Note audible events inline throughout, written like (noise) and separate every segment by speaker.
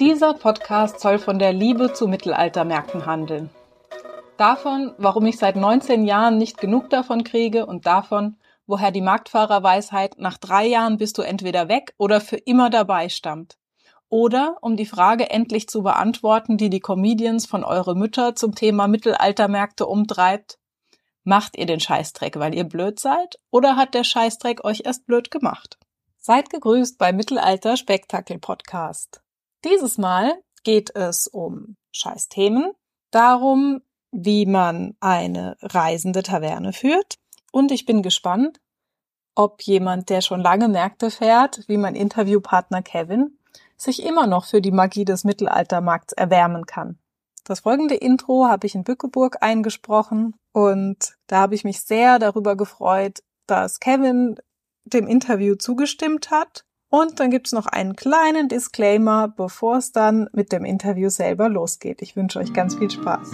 Speaker 1: Dieser Podcast soll von der Liebe zu Mittelaltermärkten handeln. Davon, warum ich seit 19 Jahren nicht genug davon kriege und davon, woher die Marktfahrerweisheit nach drei Jahren bist du entweder weg oder für immer dabei stammt. Oder um die Frage endlich zu beantworten, die die Comedians von Eure Mütter zum Thema Mittelaltermärkte umtreibt. Macht ihr den Scheißdreck, weil ihr blöd seid? Oder hat der Scheißdreck euch erst blöd gemacht? Seid gegrüßt bei Mittelalter Spektakel Podcast. Dieses Mal geht es um Scheißthemen, darum, wie man eine reisende Taverne führt. Und ich bin gespannt, ob jemand, der schon lange Märkte fährt, wie mein Interviewpartner Kevin, sich immer noch für die Magie des Mittelaltermarkts erwärmen kann. Das folgende Intro habe ich in Bückeburg eingesprochen und da habe ich mich sehr darüber gefreut, dass Kevin dem Interview zugestimmt hat und dann gibt's noch einen kleinen Disclaimer, bevor es dann mit dem Interview selber losgeht. Ich wünsche euch ganz viel Spaß.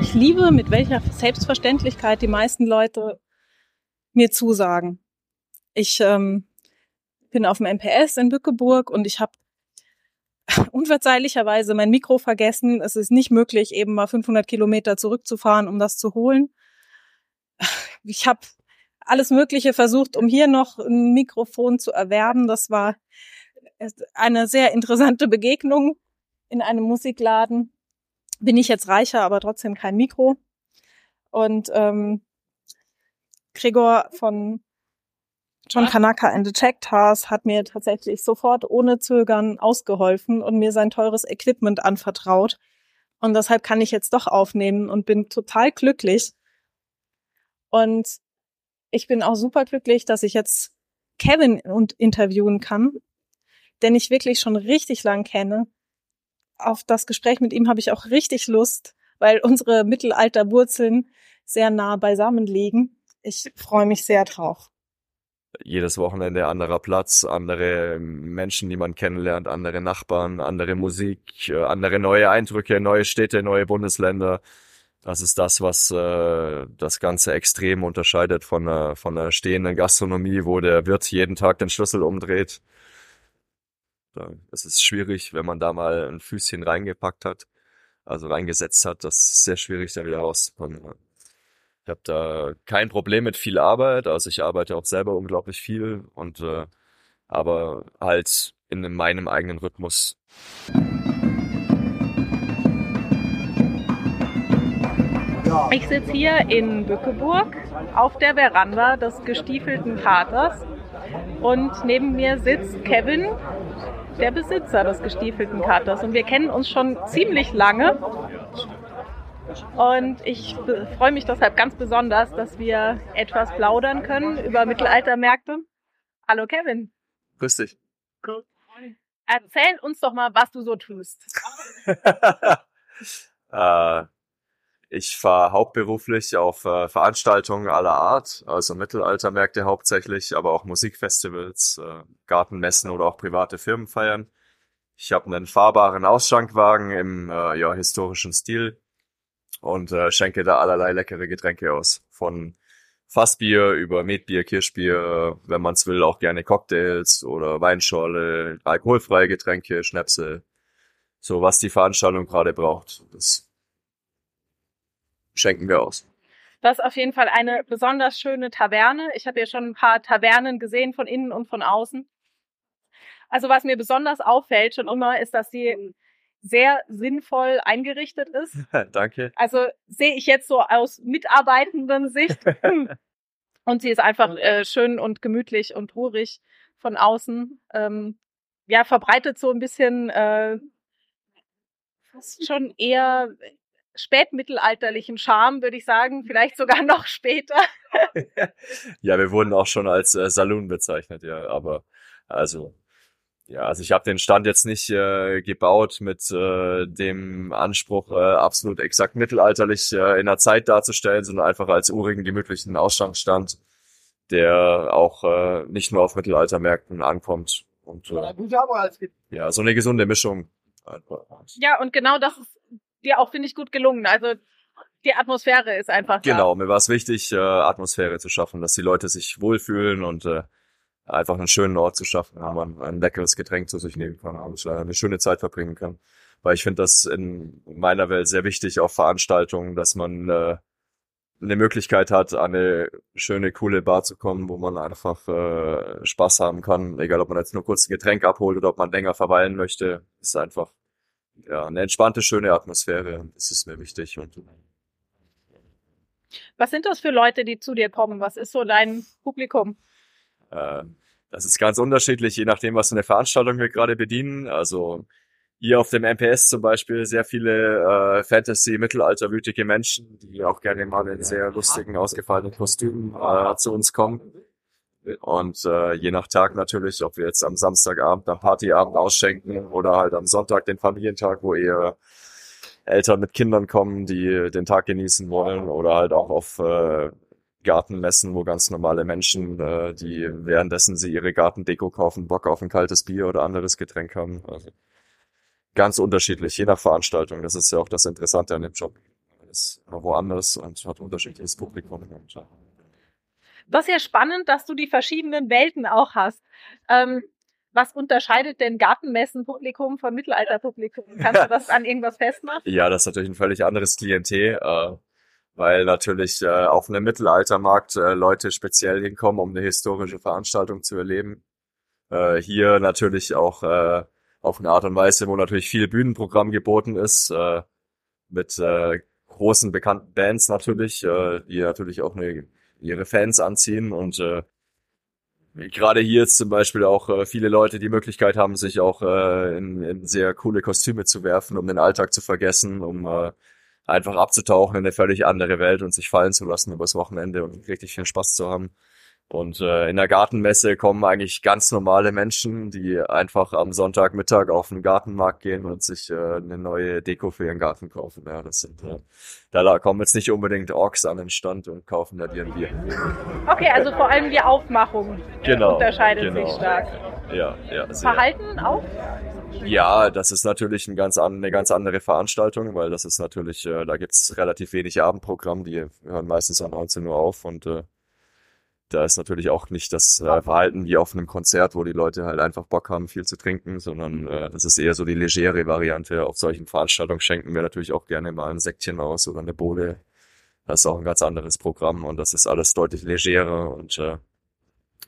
Speaker 1: Ich liebe, mit welcher Selbstverständlichkeit die meisten Leute mir zusagen. Ich ähm, bin auf dem MPS in Bückeburg und ich habe (laughs) unverzeihlicherweise mein Mikro vergessen. Es ist nicht möglich, eben mal 500 Kilometer zurückzufahren, um das zu holen. Ich habe alles Mögliche versucht, um hier noch ein Mikrofon zu erwerben. Das war eine sehr interessante Begegnung in einem Musikladen. Bin ich jetzt reicher, aber trotzdem kein Mikro. Und ähm, Gregor von John Kanaka and the Checktas hat mir tatsächlich sofort ohne Zögern ausgeholfen und mir sein teures Equipment anvertraut. Und deshalb kann ich jetzt doch aufnehmen und bin total glücklich. Und ich bin auch super glücklich, dass ich jetzt Kevin und interviewen kann, den ich wirklich schon richtig lang kenne. Auf das Gespräch mit ihm habe ich auch richtig Lust, weil unsere Mittelalterwurzeln sehr nah beisammen liegen. Ich freue mich sehr drauf.
Speaker 2: Jedes Wochenende anderer Platz, andere Menschen, die man kennenlernt, andere Nachbarn, andere Musik, äh, andere neue Eindrücke, neue Städte, neue Bundesländer. Das ist das, was äh, das Ganze extrem unterscheidet von einer, von einer stehenden Gastronomie, wo der Wirt jeden Tag den Schlüssel umdreht. Es ist schwierig, wenn man da mal ein Füßchen reingepackt hat, also reingesetzt hat. Das ist sehr schwierig, da wieder rauszukommen. Ich habe da kein Problem mit viel Arbeit, also ich arbeite auch selber unglaublich viel und äh, aber halt in meinem eigenen Rhythmus.
Speaker 1: Ich sitze hier in Bückeburg auf der Veranda des gestiefelten Katers und neben mir sitzt Kevin, der Besitzer des gestiefelten Katers. Und wir kennen uns schon ziemlich lange. Und ich freue mich deshalb ganz besonders, dass wir etwas plaudern können über Mittelaltermärkte. Hallo Kevin.
Speaker 2: Grüß dich.
Speaker 1: Cool. Erzähl uns doch mal, was du so tust. (laughs)
Speaker 2: äh, ich fahre hauptberuflich auf äh, Veranstaltungen aller Art, also Mittelaltermärkte hauptsächlich, aber auch Musikfestivals, äh, Gartenmessen oder auch private Firmenfeiern. Ich habe einen fahrbaren Ausschankwagen im äh, ja, historischen Stil und äh, schenke da allerlei leckere Getränke aus. Von Fassbier über Metbier, Kirschbier, wenn man's will, auch gerne Cocktails oder Weinschorle, alkoholfreie Getränke, Schnäpse. So was die Veranstaltung gerade braucht. Das schenken wir aus.
Speaker 1: Das ist auf jeden Fall eine besonders schöne Taverne. Ich habe ja schon ein paar Tavernen gesehen von innen und von außen. Also was mir besonders auffällt schon immer, ist, dass sie sehr sinnvoll eingerichtet ist. (laughs)
Speaker 2: Danke.
Speaker 1: Also sehe ich jetzt so aus mitarbeitenden Sicht. (laughs) und sie ist einfach äh, schön und gemütlich und ruhig von außen. Ähm, ja, verbreitet so ein bisschen äh, fast schon eher spätmittelalterlichen Charme, würde ich sagen, vielleicht sogar (laughs) noch später.
Speaker 2: ja, wir wurden auch schon als äh, Saloon bezeichnet, ja, aber also ja, also ich habe den Stand jetzt nicht äh, gebaut mit äh, dem Anspruch, äh, absolut exakt mittelalterlich äh, in der Zeit darzustellen, sondern einfach als urigen, gemütlichen Ausstellungsstand, der auch äh, nicht nur auf Mittelaltermärkten ankommt. Und äh, ja, so eine gesunde Mischung.
Speaker 1: Ja, und genau das ist dir auch, finde ich, gut gelungen. Also die Atmosphäre ist einfach
Speaker 2: da. Genau, mir war es wichtig, äh, Atmosphäre zu schaffen, dass die Leute sich wohlfühlen und äh, einfach einen schönen Ort zu schaffen, wo man ein leckeres Getränk zu sich nehmen kann und eine schöne Zeit verbringen kann. Weil ich finde das in meiner Welt sehr wichtig auf Veranstaltungen, dass man äh, eine Möglichkeit hat, an eine schöne, coole Bar zu kommen, wo man einfach äh, Spaß haben kann. Egal, ob man jetzt nur kurz ein Getränk abholt oder ob man länger verweilen möchte, ist einfach ja eine entspannte, schöne Atmosphäre. Das ist mir wichtig. Und
Speaker 1: Was sind das für Leute, die zu dir kommen? Was ist so dein Publikum?
Speaker 2: Äh, das ist ganz unterschiedlich, je nachdem, was für eine Veranstaltung wir gerade bedienen. Also hier auf dem MPS zum Beispiel sehr viele äh, Fantasy-Mittelalterwütige Menschen, die auch gerne mal in sehr lustigen, ausgefallenen Kostümen äh, zu uns kommen. Und äh, je nach Tag natürlich, ob wir jetzt am Samstagabend am Partyabend ausschenken oder halt am Sonntag den Familientag, wo eher Eltern mit Kindern kommen, die den Tag genießen wollen oder halt auch auf äh, Gartenmessen, wo ganz normale Menschen, äh, die währenddessen sie ihre Gartendeko kaufen, Bock auf ein kaltes Bier oder anderes Getränk haben. Also ganz unterschiedlich, je nach Veranstaltung. Das ist ja auch das Interessante an dem Job. Ist immer woanders und hat unterschiedliches Publikum.
Speaker 1: Das ist ja spannend, dass du die verschiedenen Welten auch hast. Ähm, was unterscheidet denn Gartenmessen-Publikum von Mittelalterpublikum? Kannst du (laughs) das an irgendwas festmachen?
Speaker 2: Ja, das ist natürlich ein völlig anderes Klientel, äh, weil natürlich äh, auf einem Mittelaltermarkt äh, Leute speziell hinkommen, um eine historische Veranstaltung zu erleben. Äh, hier natürlich auch äh, auf eine Art und Weise, wo natürlich viel Bühnenprogramm geboten ist, äh, mit äh, großen bekannten Bands natürlich, äh, die natürlich auch eine, ihre Fans anziehen und äh, gerade hier jetzt zum Beispiel auch äh, viele Leute die Möglichkeit haben, sich auch äh, in, in sehr coole Kostüme zu werfen, um den Alltag zu vergessen, um äh, einfach abzutauchen in eine völlig andere Welt und sich fallen zu lassen übers Wochenende und richtig viel Spaß zu haben. Und äh, in der Gartenmesse kommen eigentlich ganz normale Menschen, die einfach am Sonntagmittag auf den Gartenmarkt gehen und sich äh, eine neue Deko für ihren Garten kaufen. Ja, das sind äh, da kommen jetzt nicht unbedingt Orks an den Stand und kaufen da dir ein Bier.
Speaker 1: Okay, also vor allem die Aufmachung genau, unterscheidet genau. sich stark.
Speaker 2: Ja, ja.
Speaker 1: Sehr. Verhalten auch?
Speaker 2: Ja, das ist natürlich ein ganz an, eine ganz andere Veranstaltung, weil das ist natürlich, äh, da gibt's relativ wenig Abendprogramm, die hören meistens um 19 Uhr auf und äh, da ist natürlich auch nicht das äh, Verhalten wie auf einem Konzert, wo die Leute halt einfach Bock haben, viel zu trinken, sondern äh, das ist eher so die legere Variante. Auf solchen Veranstaltungen schenken wir natürlich auch gerne mal ein Säckchen aus oder eine Bode. Das ist auch ein ganz anderes Programm und das ist alles deutlich legerer und äh,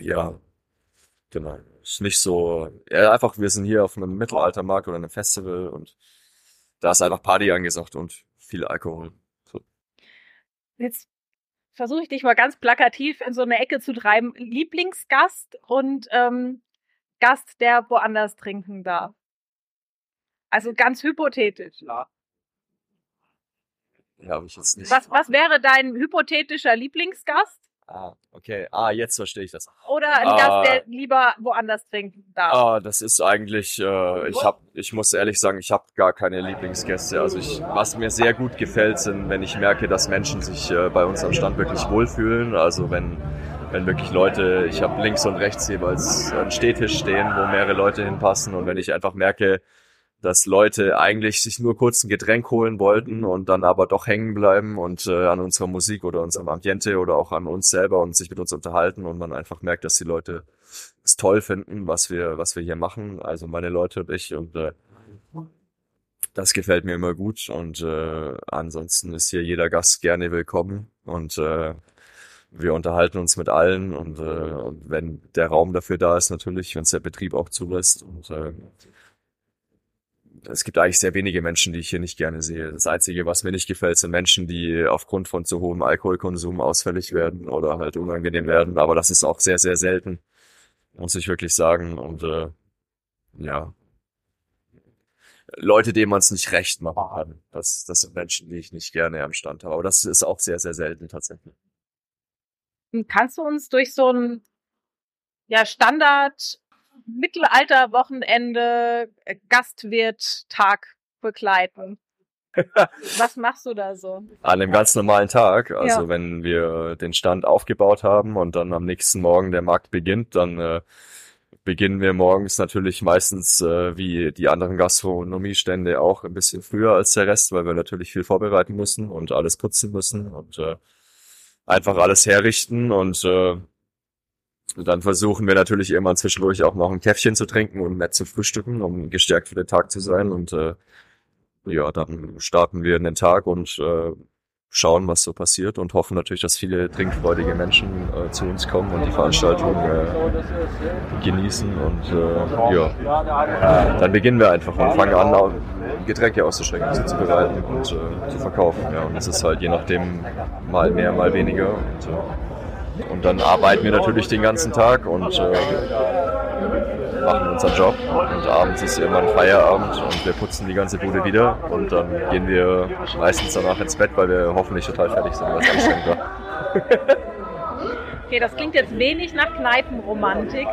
Speaker 2: ja, genau. Ist nicht so, ja, einfach, wir sind hier auf einem Mittelaltermarkt oder einem Festival und da ist einfach Party angesagt und viel Alkohol. So.
Speaker 1: Jetzt versuche ich dich mal ganz plakativ in so eine Ecke zu treiben. Lieblingsgast und ähm, Gast, der woanders trinken darf. Also ganz hypothetisch. Ja.
Speaker 2: Ja, habe ich jetzt nicht.
Speaker 1: Was, was wäre dein hypothetischer Lieblingsgast?
Speaker 2: Ah, okay. Ah, jetzt verstehe ich das.
Speaker 1: Oder ein ah, Gast, der lieber woanders trinken darf.
Speaker 2: Ah, das ist eigentlich, äh, ich hab, ich muss ehrlich sagen, ich habe gar keine Lieblingsgäste. Also ich, was mir sehr gut gefällt, sind, wenn ich merke, dass Menschen sich äh, bei uns am Stand wirklich wohlfühlen. Also wenn, wenn wirklich Leute, ich habe links und rechts jeweils einen Stehtisch stehen, wo mehrere Leute hinpassen und wenn ich einfach merke, dass Leute eigentlich sich nur kurz ein Getränk holen wollten und dann aber doch hängen bleiben und äh, an unserer Musik oder unserem Ambiente oder auch an uns selber und sich mit uns unterhalten und man einfach merkt, dass die Leute es toll finden, was wir, was wir hier machen. Also meine Leute und ich und äh, das gefällt mir immer gut und äh, ansonsten ist hier jeder Gast gerne willkommen und äh, wir unterhalten uns mit allen und, äh, und wenn der Raum dafür da ist, natürlich, wenn es der Betrieb auch zulässt und äh, es gibt eigentlich sehr wenige Menschen, die ich hier nicht gerne sehe. Das Einzige, was mir nicht gefällt, sind Menschen, die aufgrund von zu hohem Alkoholkonsum ausfällig werden oder halt unangenehm werden. Aber das ist auch sehr, sehr selten, muss ich wirklich sagen. Und äh, ja, Leute, denen man es nicht recht machen kann. Das, das sind Menschen, die ich nicht gerne am Stand habe. Aber das ist auch sehr, sehr selten tatsächlich.
Speaker 1: Kannst du uns durch so ein ja, Standard Mittelalter-Wochenende, äh, Gastwirt-Tag begleiten. Was (laughs) machst du da so?
Speaker 2: An einem ganz normalen Tag, also ja. wenn wir den Stand aufgebaut haben und dann am nächsten Morgen der Markt beginnt, dann äh, beginnen wir morgens natürlich meistens äh, wie die anderen Gastronomiestände auch ein bisschen früher als der Rest, weil wir natürlich viel vorbereiten müssen und alles putzen müssen und äh, einfach alles herrichten und äh, dann versuchen wir natürlich irgendwann zwischendurch auch noch ein Käffchen zu trinken und nett zu frühstücken, um gestärkt für den Tag zu sein und äh, ja, dann starten wir in den Tag und äh, schauen, was so passiert und hoffen natürlich, dass viele trinkfreudige Menschen äh, zu uns kommen und die Veranstaltung äh, genießen und äh, ja, dann beginnen wir einfach und fangen an, Getränke auszuschenken, zuzubereiten und äh, zu verkaufen. Ja, und es ist halt je nachdem mal mehr, mal weniger und, äh, und dann arbeiten wir natürlich den ganzen Tag und äh, machen unseren Job und abends ist irgendwann Feierabend und wir putzen die ganze Bude wieder und dann gehen wir meistens danach ins Bett, weil wir hoffentlich total fertig sind, was anstrengend war.
Speaker 1: Okay, das klingt jetzt wenig nach Kneipenromantik.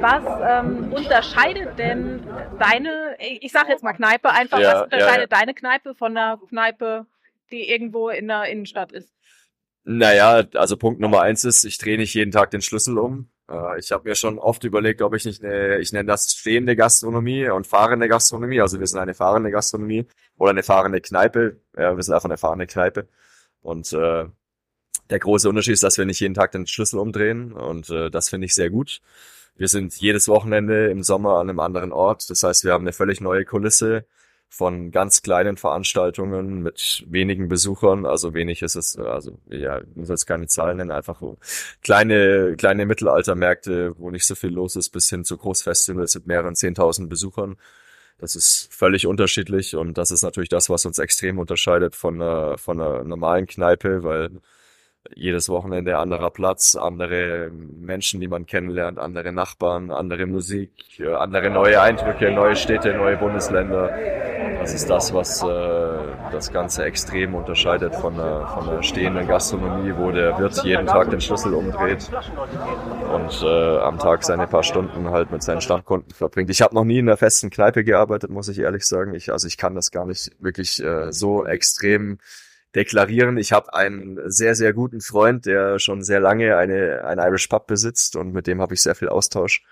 Speaker 1: Was ähm, unterscheidet denn deine, ich sage jetzt mal Kneipe einfach, ja, was unterscheidet ja, ja. deine Kneipe von einer Kneipe, die irgendwo in der Innenstadt ist?
Speaker 2: Naja, also Punkt Nummer eins ist, ich drehe nicht jeden Tag den Schlüssel um. Äh, ich habe mir schon oft überlegt, ob ich nicht eine, ich nenne das stehende Gastronomie und fahrende Gastronomie. Also wir sind eine fahrende Gastronomie oder eine fahrende Kneipe. Ja, wir sind einfach eine fahrende Kneipe. Und äh, der große Unterschied ist, dass wir nicht jeden Tag den Schlüssel umdrehen und äh, das finde ich sehr gut. Wir sind jedes Wochenende im Sommer an einem anderen Ort. Das heißt, wir haben eine völlig neue Kulisse von ganz kleinen Veranstaltungen mit wenigen Besuchern, also wenig ist es, also ja, ich muss jetzt keine Zahlen nennen, einfach kleine, kleine Mittelaltermärkte, wo nicht so viel los ist, bis hin zu Großfestivals mit mehreren zehntausend Besuchern. Das ist völlig unterschiedlich und das ist natürlich das, was uns extrem unterscheidet von einer, von einer normalen Kneipe, weil jedes Wochenende anderer Platz, andere Menschen, die man kennenlernt, andere Nachbarn, andere Musik, äh, andere neue Eindrücke, neue Städte, neue Bundesländer. Das ist das, was äh, das Ganze extrem unterscheidet von einer, von einer stehenden Gastronomie, wo der Wirt jeden Tag den Schlüssel umdreht und äh, am Tag seine paar Stunden halt mit seinen Stammkunden verbringt. Ich habe noch nie in einer festen Kneipe gearbeitet, muss ich ehrlich sagen. Ich, also ich kann das gar nicht wirklich äh, so extrem deklarieren. Ich habe einen sehr, sehr guten Freund, der schon sehr lange eine, ein Irish Pub besitzt und mit dem habe ich sehr viel Austausch.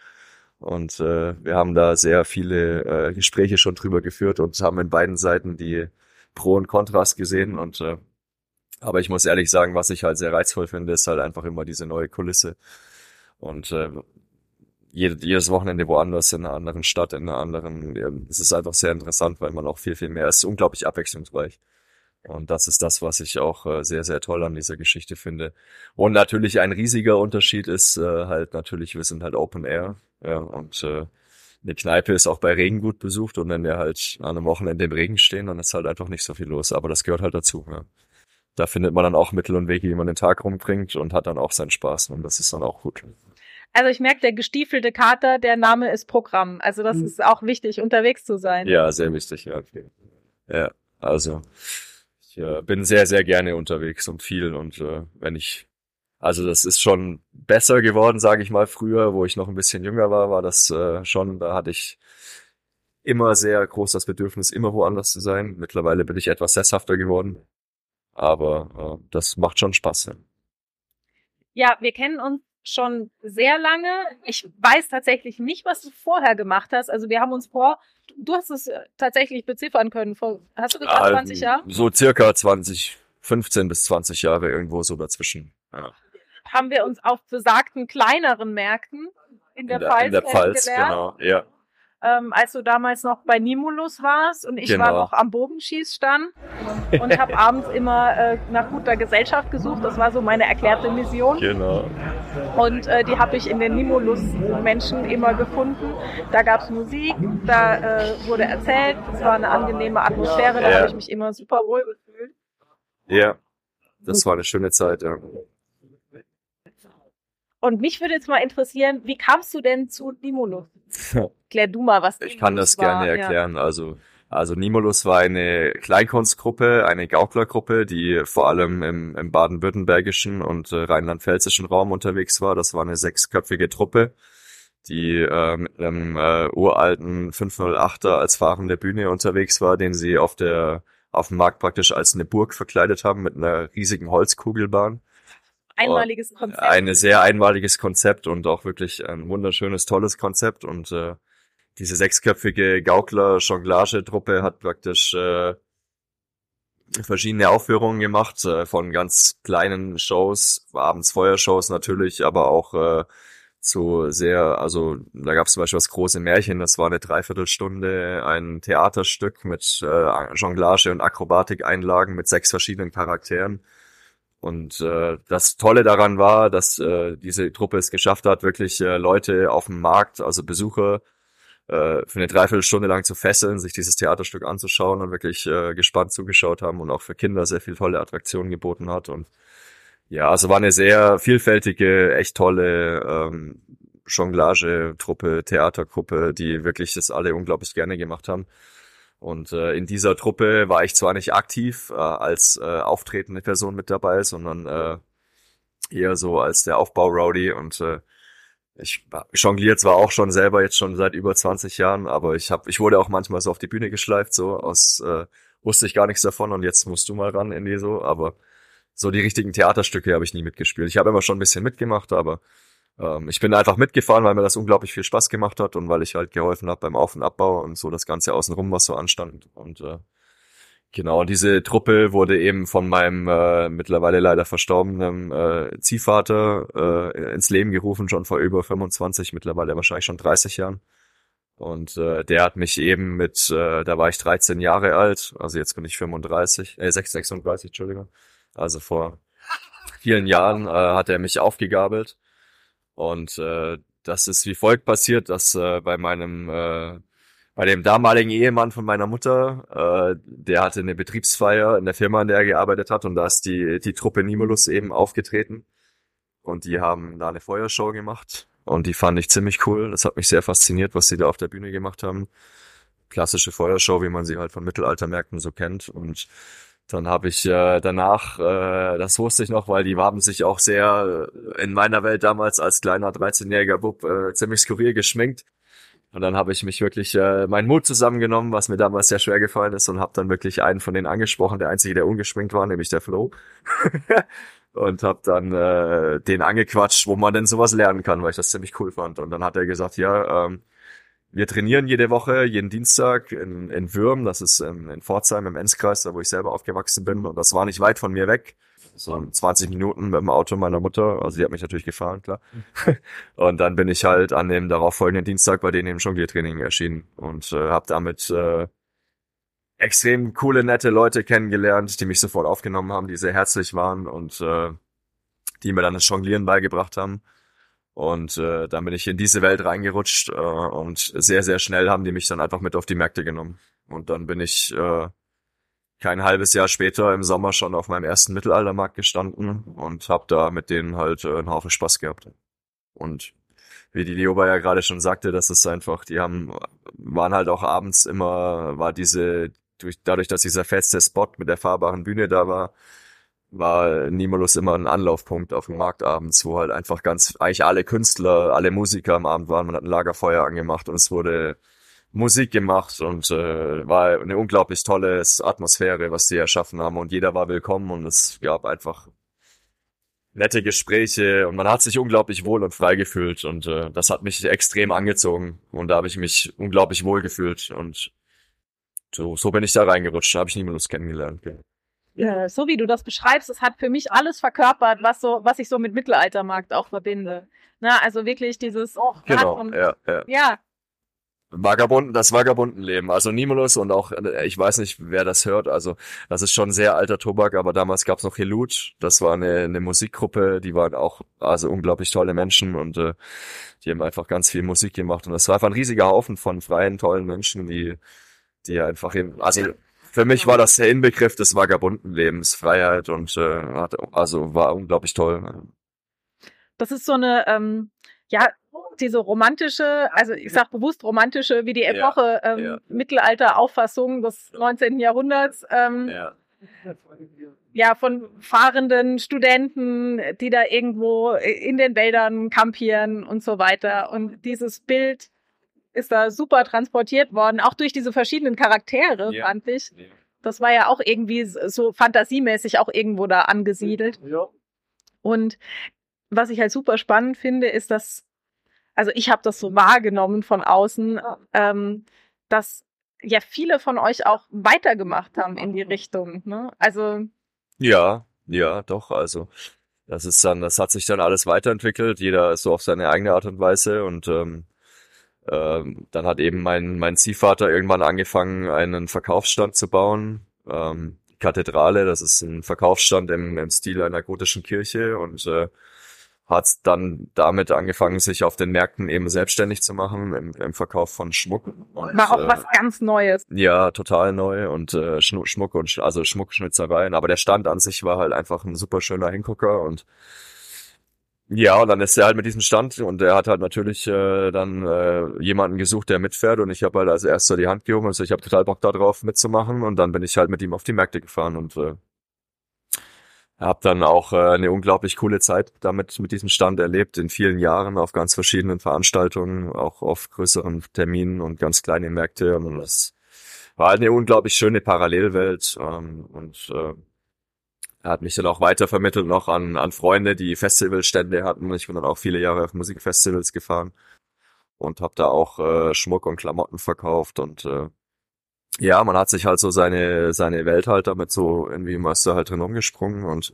Speaker 2: Und äh, wir haben da sehr viele äh, Gespräche schon drüber geführt und haben in beiden Seiten die Pro und Kontras gesehen. Und äh, aber ich muss ehrlich sagen, was ich halt sehr reizvoll finde, ist halt einfach immer diese neue Kulisse. Und äh, jedes Wochenende woanders in einer anderen Stadt, in einer anderen, ja, es ist einfach sehr interessant, weil man auch viel, viel mehr, ist unglaublich abwechslungsreich. Und das ist das, was ich auch äh, sehr, sehr toll an dieser Geschichte finde. Und natürlich ein riesiger Unterschied ist äh, halt natürlich, wir sind halt Open Air. Ja, und äh, eine Kneipe ist auch bei Regen gut besucht und wenn wir halt an einem Wochenende im Regen stehen, dann ist halt einfach nicht so viel los. Aber das gehört halt dazu. Ja. Da findet man dann auch Mittel und Wege, wie man den Tag rumbringt und hat dann auch seinen Spaß. Und das ist dann auch gut.
Speaker 1: Also ich merke, der gestiefelte Kater, der Name ist Programm. Also das hm. ist auch wichtig, unterwegs zu sein.
Speaker 2: Ja, sehr wichtig, ja. Ja, also ich äh, bin sehr, sehr gerne unterwegs und viel und äh, wenn ich, also das ist schon besser geworden, sage ich mal. Früher, wo ich noch ein bisschen jünger war, war das äh, schon, da hatte ich immer sehr groß das Bedürfnis, immer woanders zu sein. Mittlerweile bin ich etwas sesshafter geworden, aber äh, das macht schon Spaß.
Speaker 1: Ja, wir kennen uns schon sehr lange. Ich weiß tatsächlich nicht, was du vorher gemacht hast. Also wir haben uns vor, du hast es äh, tatsächlich beziffern können. Vor, hast du gesagt, 20 Jahre?
Speaker 2: So circa 20, 15 bis 20 Jahre irgendwo so dazwischen. Ja.
Speaker 1: Haben wir uns auf besagten kleineren Märkten in der, in der Pfalz In der Pfalz, genau, ja ähm, als du damals noch bei Nimulus warst und ich genau. war noch am Bogenschießstand und habe (laughs) abends immer äh, nach guter Gesellschaft gesucht. Das war so meine erklärte Mission. Genau. Und äh, die habe ich in den Nimulus-Menschen immer gefunden. Da gab es Musik, da äh, wurde erzählt, es war eine angenehme Atmosphäre, da ja. habe ich mich immer super wohl gefühlt.
Speaker 2: Ja, das war eine schöne Zeit, ja.
Speaker 1: Und mich würde jetzt mal interessieren, wie kamst du denn zu Nimulus? Klär du mal, was
Speaker 2: Ich kann das war. gerne erklären. Ja. Also, also Nimulus war eine Kleinkunstgruppe, eine Gauklergruppe, die vor allem im, im baden-württembergischen und äh, rheinland-pfälzischen Raum unterwegs war. Das war eine sechsköpfige Truppe, die äh, mit einem äh, uralten 508er als fahrende Bühne unterwegs war, den sie auf der auf dem Markt praktisch als eine Burg verkleidet haben mit einer riesigen Holzkugelbahn.
Speaker 1: Einmaliges Konzept.
Speaker 2: Ein sehr einmaliges Konzept und auch wirklich ein wunderschönes, tolles Konzept. Und äh, diese sechsköpfige Gaukler-Jonglage-Truppe hat praktisch äh, verschiedene Aufführungen gemacht, äh, von ganz kleinen Shows, abends Feuershows natürlich, aber auch äh, zu sehr, also da gab es zum Beispiel das große Märchen, das war eine Dreiviertelstunde, ein Theaterstück mit äh, Jonglage und Akrobatikeinlagen mit sechs verschiedenen Charakteren. Und äh, das Tolle daran war, dass äh, diese Truppe es geschafft hat, wirklich äh, Leute auf dem Markt, also Besucher, äh, für eine Dreiviertelstunde lang zu fesseln, sich dieses Theaterstück anzuschauen und wirklich äh, gespannt zugeschaut haben und auch für Kinder sehr viel tolle Attraktionen geboten hat. Und ja, also war eine sehr vielfältige, echt tolle ähm, Jonglage-Truppe, Theatergruppe, die wirklich das alle unglaublich gerne gemacht haben. Und äh, in dieser Truppe war ich zwar nicht aktiv äh, als äh, auftretende Person mit dabei, sondern äh, eher so als der Aufbau-Rowdy und äh, ich jongliere zwar auch schon selber jetzt schon seit über 20 Jahren, aber ich habe, ich wurde auch manchmal so auf die Bühne geschleift, so aus äh, wusste ich gar nichts davon und jetzt musst du mal ran, Andy, so, aber so die richtigen Theaterstücke habe ich nie mitgespielt. Ich habe immer schon ein bisschen mitgemacht, aber ähm, ich bin einfach mitgefahren, weil mir das unglaublich viel Spaß gemacht hat und weil ich halt geholfen habe beim Auf- und Abbau und so das Ganze außenrum, was so anstand. Und äh, genau, diese Truppe wurde eben von meinem äh, mittlerweile leider verstorbenen äh, Ziehvater äh, ins Leben gerufen, schon vor über 25, mittlerweile wahrscheinlich schon 30 Jahren. Und äh, der hat mich eben mit, äh, da war ich 13 Jahre alt, also jetzt bin ich 35, äh 36, Entschuldigung. Also vor vielen Jahren äh, hat er mich aufgegabelt und äh, das ist wie folgt passiert, dass äh, bei meinem, äh, bei dem damaligen Ehemann von meiner Mutter, äh, der hatte eine Betriebsfeier in der Firma, in der er gearbeitet hat und da ist die, die Truppe Nimulus eben aufgetreten und die haben da eine Feuershow gemacht und die fand ich ziemlich cool. Das hat mich sehr fasziniert, was sie da auf der Bühne gemacht haben. Klassische Feuershow, wie man sie halt von Mittelaltermärkten so kennt und dann habe ich äh, danach, äh, das wusste ich noch, weil die haben sich auch sehr äh, in meiner Welt damals als kleiner 13-jähriger Bub äh, ziemlich skurril geschminkt. Und dann habe ich mich wirklich äh, meinen Mut zusammengenommen, was mir damals sehr schwer gefallen ist, und habe dann wirklich einen von denen angesprochen, der einzige, der ungeschminkt war, nämlich der Flo. (laughs) und habe dann äh, den angequatscht, wo man denn sowas lernen kann, weil ich das ziemlich cool fand. Und dann hat er gesagt, ja, ähm, wir trainieren jede Woche, jeden Dienstag in, in Würm, das ist in, in Pforzheim im Enzkreis, da wo ich selber aufgewachsen bin. Und das war nicht weit von mir weg. So 20 Minuten mit dem Auto meiner Mutter. Also die hat mich natürlich gefahren, klar. (laughs) und dann bin ich halt an dem darauffolgenden Dienstag bei denen im Jongliertraining erschienen und äh, habe damit äh, extrem coole, nette Leute kennengelernt, die mich sofort aufgenommen haben, die sehr herzlich waren und äh, die mir dann das Jonglieren beigebracht haben. Und äh, dann bin ich in diese Welt reingerutscht äh, und sehr, sehr schnell haben die mich dann einfach mit auf die Märkte genommen. Und dann bin ich äh, kein halbes Jahr später im Sommer schon auf meinem ersten Mittelaltermarkt gestanden und habe da mit denen halt äh, einen Haufen Spaß gehabt. Und wie die Lioba ja gerade schon sagte, das ist einfach, die haben, waren halt auch abends immer, war diese, durch, dadurch, dass dieser feste Spot mit der fahrbaren Bühne da war, war Nimulus immer ein Anlaufpunkt auf dem Markt abends, wo halt einfach ganz, eigentlich alle Künstler, alle Musiker am Abend waren. Man hat ein Lagerfeuer angemacht und es wurde Musik gemacht und äh, war eine unglaublich tolle Atmosphäre, was die erschaffen haben und jeder war willkommen und es gab einfach nette Gespräche und man hat sich unglaublich wohl und frei gefühlt und äh, das hat mich extrem angezogen und da habe ich mich unglaublich wohl gefühlt und so, so bin ich da reingerutscht, da habe ich Nimulus kennengelernt. Ja
Speaker 1: äh, so wie du das beschreibst, es hat für mich alles verkörpert, was so, was ich so mit Mittelaltermarkt auch verbinde. Na, also wirklich dieses, oh,
Speaker 2: genau, und, ja, ja.
Speaker 1: ja.
Speaker 2: Vagabunden, das Vagabundenleben. Also Nimulus und auch, äh, ich weiß nicht, wer das hört, also das ist schon sehr alter Tobak, aber damals gab's noch Helut, das war eine, eine Musikgruppe, die waren auch also unglaublich tolle Menschen und äh, die haben einfach ganz viel Musik gemacht und das war einfach ein riesiger Haufen von freien, tollen Menschen, die die einfach eben, also für mich war das der Inbegriff des vagabunden Lebens, Freiheit und äh, also war unglaublich toll.
Speaker 1: Das ist so eine, ähm, ja, diese romantische, also ich sag bewusst romantische, wie die Epoche ja, ähm, ja. Mittelalter-Auffassung des 19. Jahrhunderts. Ähm, ja. ja, von fahrenden Studenten, die da irgendwo in den Wäldern kampieren und so weiter. Und dieses Bild ist da super transportiert worden, auch durch diese verschiedenen Charaktere, ja. fand ich. Das war ja auch irgendwie so fantasiemäßig auch irgendwo da angesiedelt. Ja. Und was ich halt super spannend finde, ist, dass, also ich habe das so wahrgenommen von außen, ähm, dass ja viele von euch auch weitergemacht haben in die Richtung. Ne? Also
Speaker 2: ja, ja, doch. Also das ist dann, das hat sich dann alles weiterentwickelt. Jeder ist so auf seine eigene Art und Weise und ähm, ähm, dann hat eben mein mein Ziehvater irgendwann angefangen, einen Verkaufsstand zu bauen. Ähm, Kathedrale, das ist ein Verkaufsstand im, im Stil einer gotischen Kirche und äh, hat dann damit angefangen, sich auf den Märkten eben selbstständig zu machen im, im Verkauf von Schmuck.
Speaker 1: Und, War auch äh, was ganz Neues.
Speaker 2: Ja, total neu und äh, Schmuck und also Schmuckschnitzereien. Aber der Stand an sich war halt einfach ein super schöner Hingucker und ja, und dann ist er halt mit diesem Stand und er hat halt natürlich äh, dann äh, jemanden gesucht, der mitfährt und ich habe halt als erster die Hand gehoben, also ich habe total Bock darauf mitzumachen und dann bin ich halt mit ihm auf die Märkte gefahren und äh, habe dann auch äh, eine unglaublich coole Zeit damit mit diesem Stand erlebt in vielen Jahren auf ganz verschiedenen Veranstaltungen, auch auf größeren Terminen und ganz kleine Märkte und das war halt eine unglaublich schöne Parallelwelt ähm, und äh, er hat mich dann auch weitervermittelt noch an, an Freunde, die Festivalstände hatten. Ich bin dann auch viele Jahre auf Musikfestivals gefahren und habe da auch äh, Schmuck und Klamotten verkauft und äh, ja, man hat sich halt so seine seine Welt halt damit so irgendwie da halt drin umgesprungen und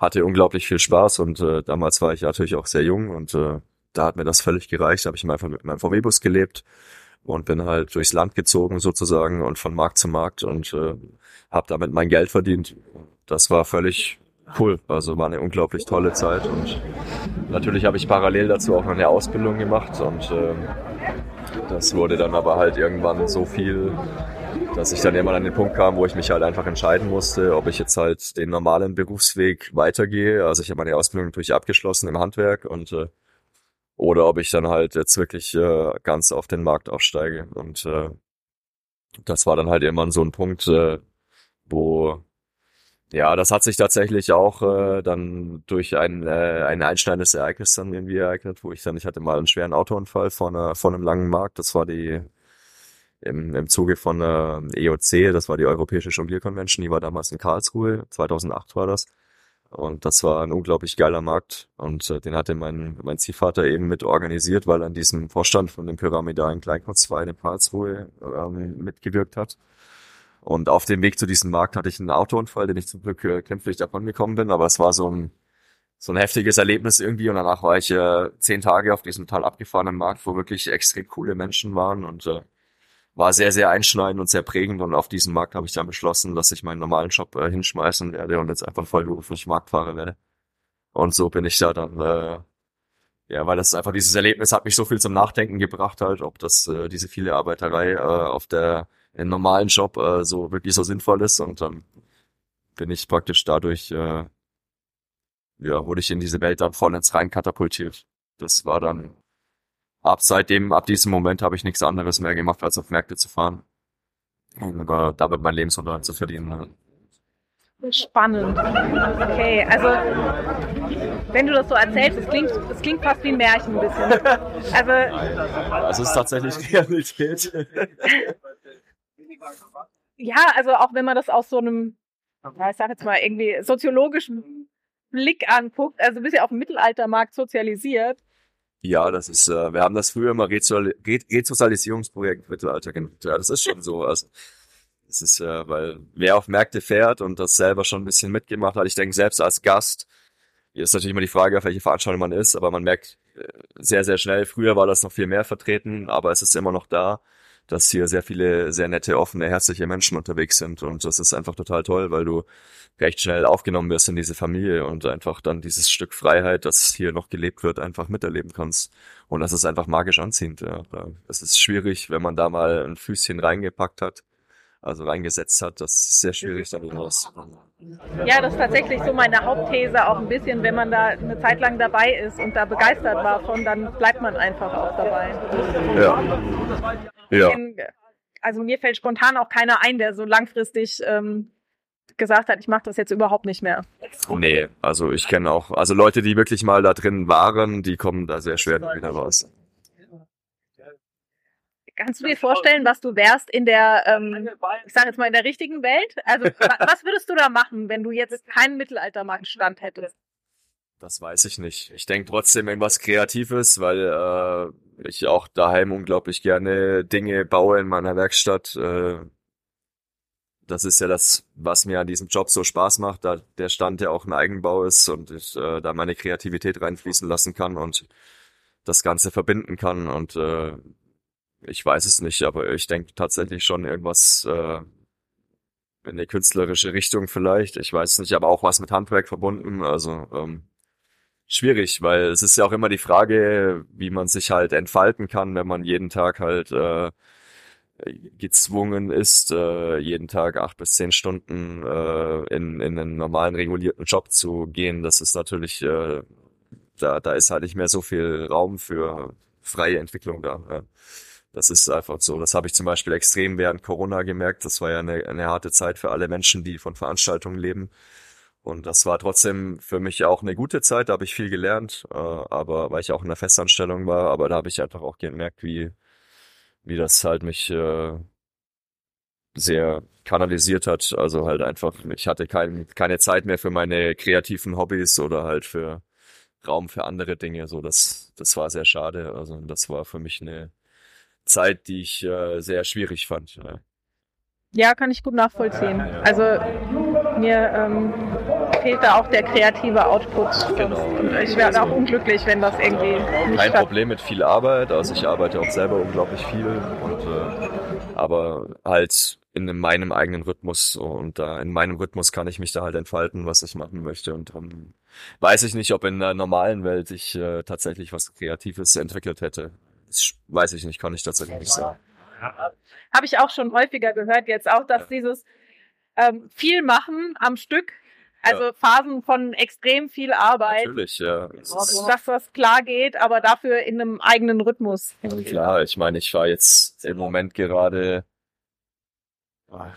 Speaker 2: hatte unglaublich viel Spaß und äh, damals war ich natürlich auch sehr jung und äh, da hat mir das völlig gereicht. Da habe ich einfach mit meinem VW-Bus gelebt und bin halt durchs Land gezogen sozusagen und von Markt zu Markt und äh, habe damit mein Geld verdient das war völlig cool. Also war eine unglaublich tolle Zeit und natürlich habe ich parallel dazu auch noch eine Ausbildung gemacht und äh, das wurde dann aber halt irgendwann so viel, dass ich dann irgendwann an den Punkt kam, wo ich mich halt einfach entscheiden musste, ob ich jetzt halt den normalen Berufsweg weitergehe. Also ich habe meine Ausbildung natürlich abgeschlossen im Handwerk und äh, oder ob ich dann halt jetzt wirklich äh, ganz auf den Markt aufsteige. Und äh, das war dann halt irgendwann so ein Punkt, äh, wo ja, das hat sich tatsächlich auch äh, dann durch ein, äh, ein einschneidendes Ereignis dann irgendwie ereignet, wo ich dann, ich hatte mal einen schweren Autounfall vor, einer, vor einem langen Markt. Das war die im, im Zuge von der EOC, das war die Europäische Jonglierkonvention, die war damals in Karlsruhe, 2008 war das. Und das war ein unglaublich geiler Markt und äh, den hatte mein, mein Ziehvater eben mit organisiert, weil er an diesem Vorstand von dem pyramidalen Kleinkunstverein in Karlsruhe ähm, mitgewirkt hat. Und auf dem Weg zu diesem Markt hatte ich einen Autounfall, den ich zum Glück äh, glimpflich davon gekommen bin, aber es war so ein, so ein heftiges Erlebnis irgendwie. Und danach war ich äh, zehn Tage auf diesem total abgefahrenen Markt, wo wirklich extrem coole Menschen waren und äh, war sehr, sehr einschneidend und sehr prägend. Und auf diesem Markt habe ich dann beschlossen, dass ich meinen normalen Job äh, hinschmeißen werde und jetzt einfach vollberuflich Marktfahrer werde. Und so bin ich da dann, äh, ja, weil das einfach dieses Erlebnis hat mich so viel zum Nachdenken gebracht halt, ob das äh, diese viele Arbeiterei äh, auf der im normalen Job äh, so wirklich so sinnvoll ist und dann bin ich praktisch dadurch, äh, ja, wurde ich in diese Welt dann voll ins Rein katapultiert. Das war dann, ab seitdem, ab diesem Moment habe ich nichts anderes mehr gemacht, als auf Märkte zu fahren. Und äh, damit mein Lebensunterhalt zu verdienen.
Speaker 1: Spannend. Okay, also wenn du das so erzählst, es klingt, es klingt fast wie ein Märchen ein bisschen. (laughs) Also,
Speaker 2: also es ist tatsächlich (laughs) Realität. (laughs)
Speaker 1: Ja, also auch wenn man das aus so einem, ja, ich sag jetzt mal, irgendwie soziologischen Blick anguckt, also bist ja auf dem Mittelaltermarkt sozialisiert.
Speaker 2: Ja, das ist, äh, wir haben das früher immer Resozialisierungsprojekt Mittelalter genannt. Ja, das ist schon so. Also, das ist, äh, weil wer auf Märkte fährt und das selber schon ein bisschen mitgemacht hat, ich denke, selbst als Gast, hier ist natürlich immer die Frage, auf welche Veranstaltung man ist, aber man merkt äh, sehr, sehr schnell, früher war das noch viel mehr vertreten, aber es ist immer noch da dass hier sehr viele sehr nette, offene, herzliche Menschen unterwegs sind. Und das ist einfach total toll, weil du recht schnell aufgenommen wirst in diese Familie und einfach dann dieses Stück Freiheit, das hier noch gelebt wird, einfach miterleben kannst. Und das ist einfach magisch anziehend. Ja. Es ist schwierig, wenn man da mal ein Füßchen reingepackt hat, also reingesetzt hat. Das ist sehr schwierig, da raus.
Speaker 1: Ja, das ist tatsächlich so meine Hauptthese auch ein bisschen, wenn man da eine Zeit lang dabei ist und da begeistert war von, dann bleibt man einfach auch dabei.
Speaker 2: Ja. Ja.
Speaker 1: Also mir fällt spontan auch keiner ein, der so langfristig ähm, gesagt hat, ich mache das jetzt überhaupt nicht mehr.
Speaker 2: Nee, also ich kenne auch, also Leute, die wirklich mal da drin waren, die kommen da sehr schwer wieder raus.
Speaker 1: Kannst du dir vorstellen, was du wärst in der, ähm, ich sage jetzt mal in der richtigen Welt? Also (laughs) was würdest du da machen, wenn du jetzt keinen Mittelaltermarktstand hättest?
Speaker 2: Das weiß ich nicht. Ich denke trotzdem irgendwas Kreatives, weil äh, ich auch daheim unglaublich gerne Dinge baue in meiner Werkstatt. Äh, das ist ja das, was mir an diesem Job so Spaß macht, da der Stand ja auch ein Eigenbau ist und ich äh, da meine Kreativität reinfließen lassen kann und das Ganze verbinden kann. Und äh, ich weiß es nicht, aber ich denke tatsächlich schon irgendwas äh, in eine künstlerische Richtung vielleicht. Ich weiß es nicht, aber auch was mit Handwerk verbunden. Also ähm, schwierig, weil es ist ja auch immer die Frage, wie man sich halt entfalten kann, wenn man jeden Tag halt äh, gezwungen ist, äh, jeden Tag acht bis zehn Stunden äh, in, in einen normalen regulierten Job zu gehen. Das ist natürlich, äh, da, da ist halt nicht mehr so viel Raum für freie Entwicklung da. Ja. Das ist einfach so. Das habe ich zum Beispiel extrem während Corona gemerkt. Das war ja eine, eine harte Zeit für alle Menschen, die von Veranstaltungen leben. Und das war trotzdem für mich auch eine gute Zeit, da habe ich viel gelernt, äh, aber weil ich auch in der Festanstellung war, aber da habe ich einfach auch gemerkt, wie, wie das halt mich äh, sehr kanalisiert hat. Also halt einfach, ich hatte kein, keine Zeit mehr für meine kreativen Hobbys oder halt für Raum für andere Dinge. So, das, das war sehr schade. Also das war für mich eine Zeit, die ich äh, sehr schwierig fand. Ja.
Speaker 1: Ja, kann ich gut nachvollziehen. Also mir ähm, fehlt da auch der kreative Output. Genau. Und ich werde auch unglücklich, wenn das irgendwie
Speaker 2: nicht Kein Problem mit viel Arbeit. Also ich arbeite auch selber unglaublich viel und äh, aber halt in meinem eigenen Rhythmus und da in meinem Rhythmus kann ich mich da halt entfalten, was ich machen möchte und dann weiß ich nicht, ob in der normalen Welt ich äh, tatsächlich was Kreatives entwickelt hätte. Das weiß ich nicht, kann ich tatsächlich nicht sagen.
Speaker 1: Habe ich auch schon häufiger gehört jetzt auch, dass ja. dieses ähm, viel machen am Stück, also ja. Phasen von extrem viel Arbeit.
Speaker 2: Natürlich, ja.
Speaker 1: dass das klar geht, aber dafür in einem eigenen Rhythmus.
Speaker 2: Ja, klar, ich meine, ich war jetzt im Moment gerade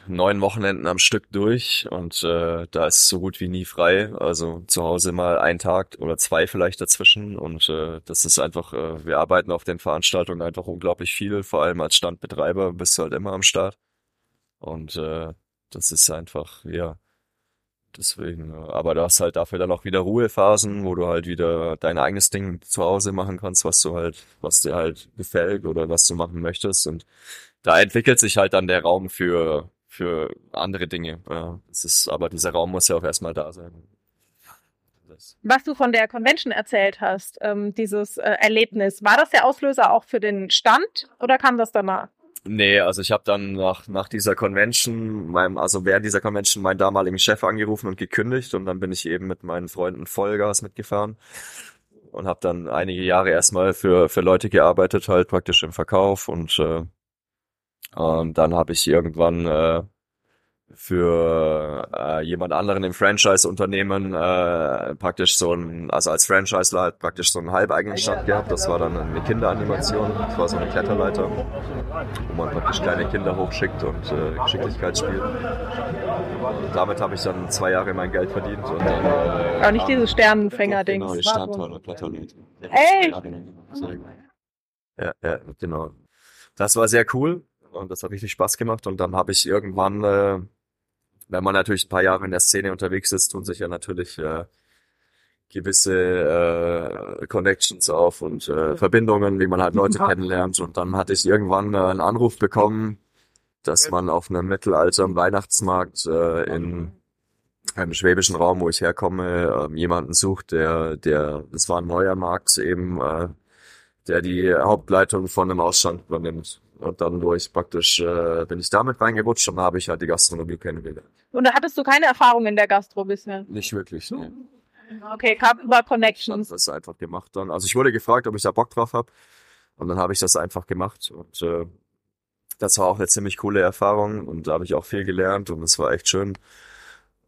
Speaker 2: neun Wochenenden am Stück durch und äh, da ist so gut wie nie frei. Also zu Hause mal ein Tag oder zwei vielleicht dazwischen und äh, das ist einfach, äh, wir arbeiten auf den Veranstaltungen einfach unglaublich viel, vor allem als Standbetreiber bist du halt immer am Start und äh, das ist einfach, ja, deswegen, aber du hast halt dafür dann auch wieder Ruhephasen, wo du halt wieder dein eigenes Ding zu Hause machen kannst, was du halt, was dir halt gefällt oder was du machen möchtest und da entwickelt sich halt dann der Raum für, für andere Dinge. Ja, das ist, aber dieser Raum muss ja auch erstmal da sein.
Speaker 1: Was du von der Convention erzählt hast, ähm, dieses äh, Erlebnis, war das der Auslöser auch für den Stand oder kam das danach?
Speaker 2: Nee, also ich habe dann nach, nach dieser Convention, meinem, also während dieser Convention meinen damaligen Chef angerufen und gekündigt und dann bin ich eben mit meinen Freunden Vollgas mitgefahren und habe dann einige Jahre erstmal für, für Leute gearbeitet, halt praktisch im Verkauf und äh, und dann habe ich irgendwann äh, für äh, jemand anderen im Franchise-Unternehmen äh, praktisch so ein, also als Franchise halt praktisch so einen halbeigenen Stand gehabt. Das war dann eine Kinderanimation, das war so eine Kletterleiter, wo man praktisch kleine Kinder hochschickt und äh, Geschicklichkeit spielt. Und damit habe ich dann zwei Jahre mein Geld verdient. Und dann,
Speaker 1: äh, Aber nicht dieses Sternenfänger-Ding.
Speaker 2: Genau, die Sternenfänger, Kletterleiter.
Speaker 1: Ey!
Speaker 2: Ja, ja, genau. Das war sehr cool und das hat richtig Spaß gemacht. Und dann habe ich irgendwann, äh, wenn man natürlich ein paar Jahre in der Szene unterwegs ist, tun sich ja natürlich äh, gewisse äh, Connections auf und äh, Verbindungen, wie man halt Leute kennenlernt. Und dann hatte ich irgendwann äh, einen Anruf bekommen, dass man auf einem Mittelalter im Weihnachtsmarkt äh, in einem schwäbischen Raum, wo ich herkomme, äh, jemanden sucht, der, der, das war ein neuer Markt eben, äh, der die Hauptleitung von einem Ausstand übernimmt. Und dann durch praktisch äh, bin ich damit reingerutscht und habe ich halt die Gastronomie kennengelernt.
Speaker 1: Und da hattest du keine Erfahrung in der Gastro bisher?
Speaker 2: Nicht wirklich, ne.
Speaker 1: Okay, kam über Connections.
Speaker 2: Das einfach gemacht dann. Also ich wurde gefragt, ob ich da Bock drauf habe. Und dann habe ich das einfach gemacht. Und äh, das war auch eine ziemlich coole Erfahrung. Und da habe ich auch viel gelernt und es war echt schön.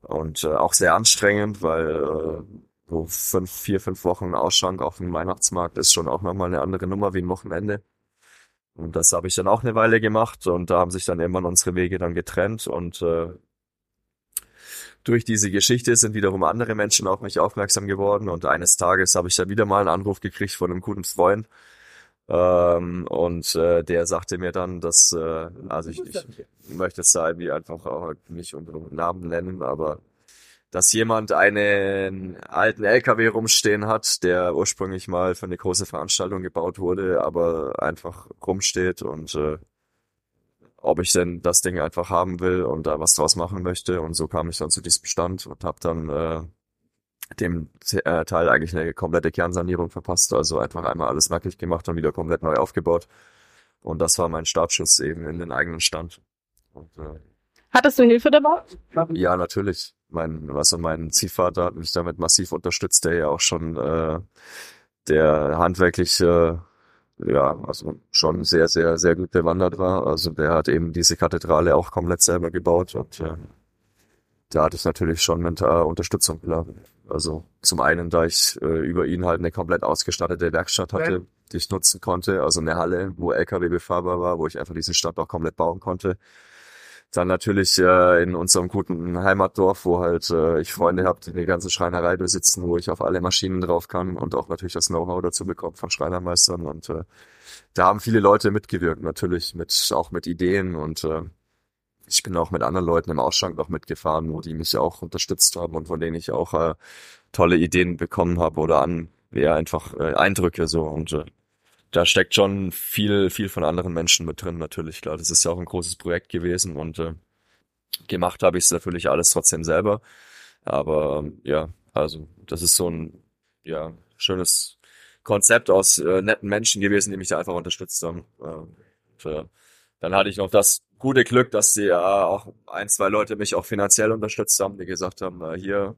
Speaker 2: Und äh, auch sehr anstrengend, weil äh, so fünf, vier, fünf Wochen Ausschank auf dem Weihnachtsmarkt ist schon auch nochmal eine andere Nummer wie ein Wochenende. Und das habe ich dann auch eine Weile gemacht und da haben sich dann irgendwann unsere Wege dann getrennt und äh, durch diese Geschichte sind wiederum andere Menschen auf mich aufmerksam geworden und eines Tages habe ich dann wieder mal einen Anruf gekriegt von einem guten Freund ähm, und äh, der sagte mir dann, dass, äh, also ich, ich möchte es da irgendwie einfach auch nicht unter Namen nennen, aber dass jemand einen alten LKW rumstehen hat, der ursprünglich mal für eine große Veranstaltung gebaut wurde, aber einfach rumsteht und äh, ob ich denn das Ding einfach haben will und da was draus machen möchte. Und so kam ich dann zu diesem Stand und habe dann äh, dem äh, Teil eigentlich eine komplette Kernsanierung verpasst. Also einfach einmal alles nackig gemacht und wieder komplett neu aufgebaut. Und das war mein Startschuss eben in den eigenen Stand. Und, äh,
Speaker 1: Hattest du Hilfe dabei?
Speaker 2: Ja, natürlich. Mein, was also mein Ziehvater hat mich damit massiv unterstützt, der ja auch schon äh, der handwerkliche ja, also schon sehr, sehr, sehr gut bewandert war. Also der hat eben diese Kathedrale auch komplett selber gebaut und ja, da hatte ich natürlich schon mental Unterstützung, klar. Also zum einen, da ich äh, über ihn halt eine komplett ausgestattete Werkstatt hatte, die ich nutzen konnte, also eine Halle, wo LKW befahrbar war, wo ich einfach diesen Stand auch komplett bauen konnte. Dann natürlich äh, in unserem guten Heimatdorf, wo halt äh, ich Freunde habe, die eine ganze Schreinerei besitzen, wo ich auf alle Maschinen drauf kann und auch natürlich das Know-how dazu bekomme von Schreinermeistern. Und äh, da haben viele Leute mitgewirkt, natürlich mit auch mit Ideen und äh, ich bin auch mit anderen Leuten im Ausschank noch mitgefahren, wo die mich auch unterstützt haben und von denen ich auch äh, tolle Ideen bekommen habe oder an ja einfach äh, Eindrücke so und äh, da steckt schon viel, viel von anderen Menschen mit drin, natürlich, klar. Das ist ja auch ein großes Projekt gewesen und äh, gemacht habe ich es natürlich alles trotzdem selber. Aber ja, also das ist so ein ja, schönes Konzept aus äh, netten Menschen gewesen, die mich da einfach unterstützt haben. Äh, und, äh, dann hatte ich noch das gute Glück, dass die ja auch ein, zwei Leute mich auch finanziell unterstützt haben, die gesagt haben, äh, hier,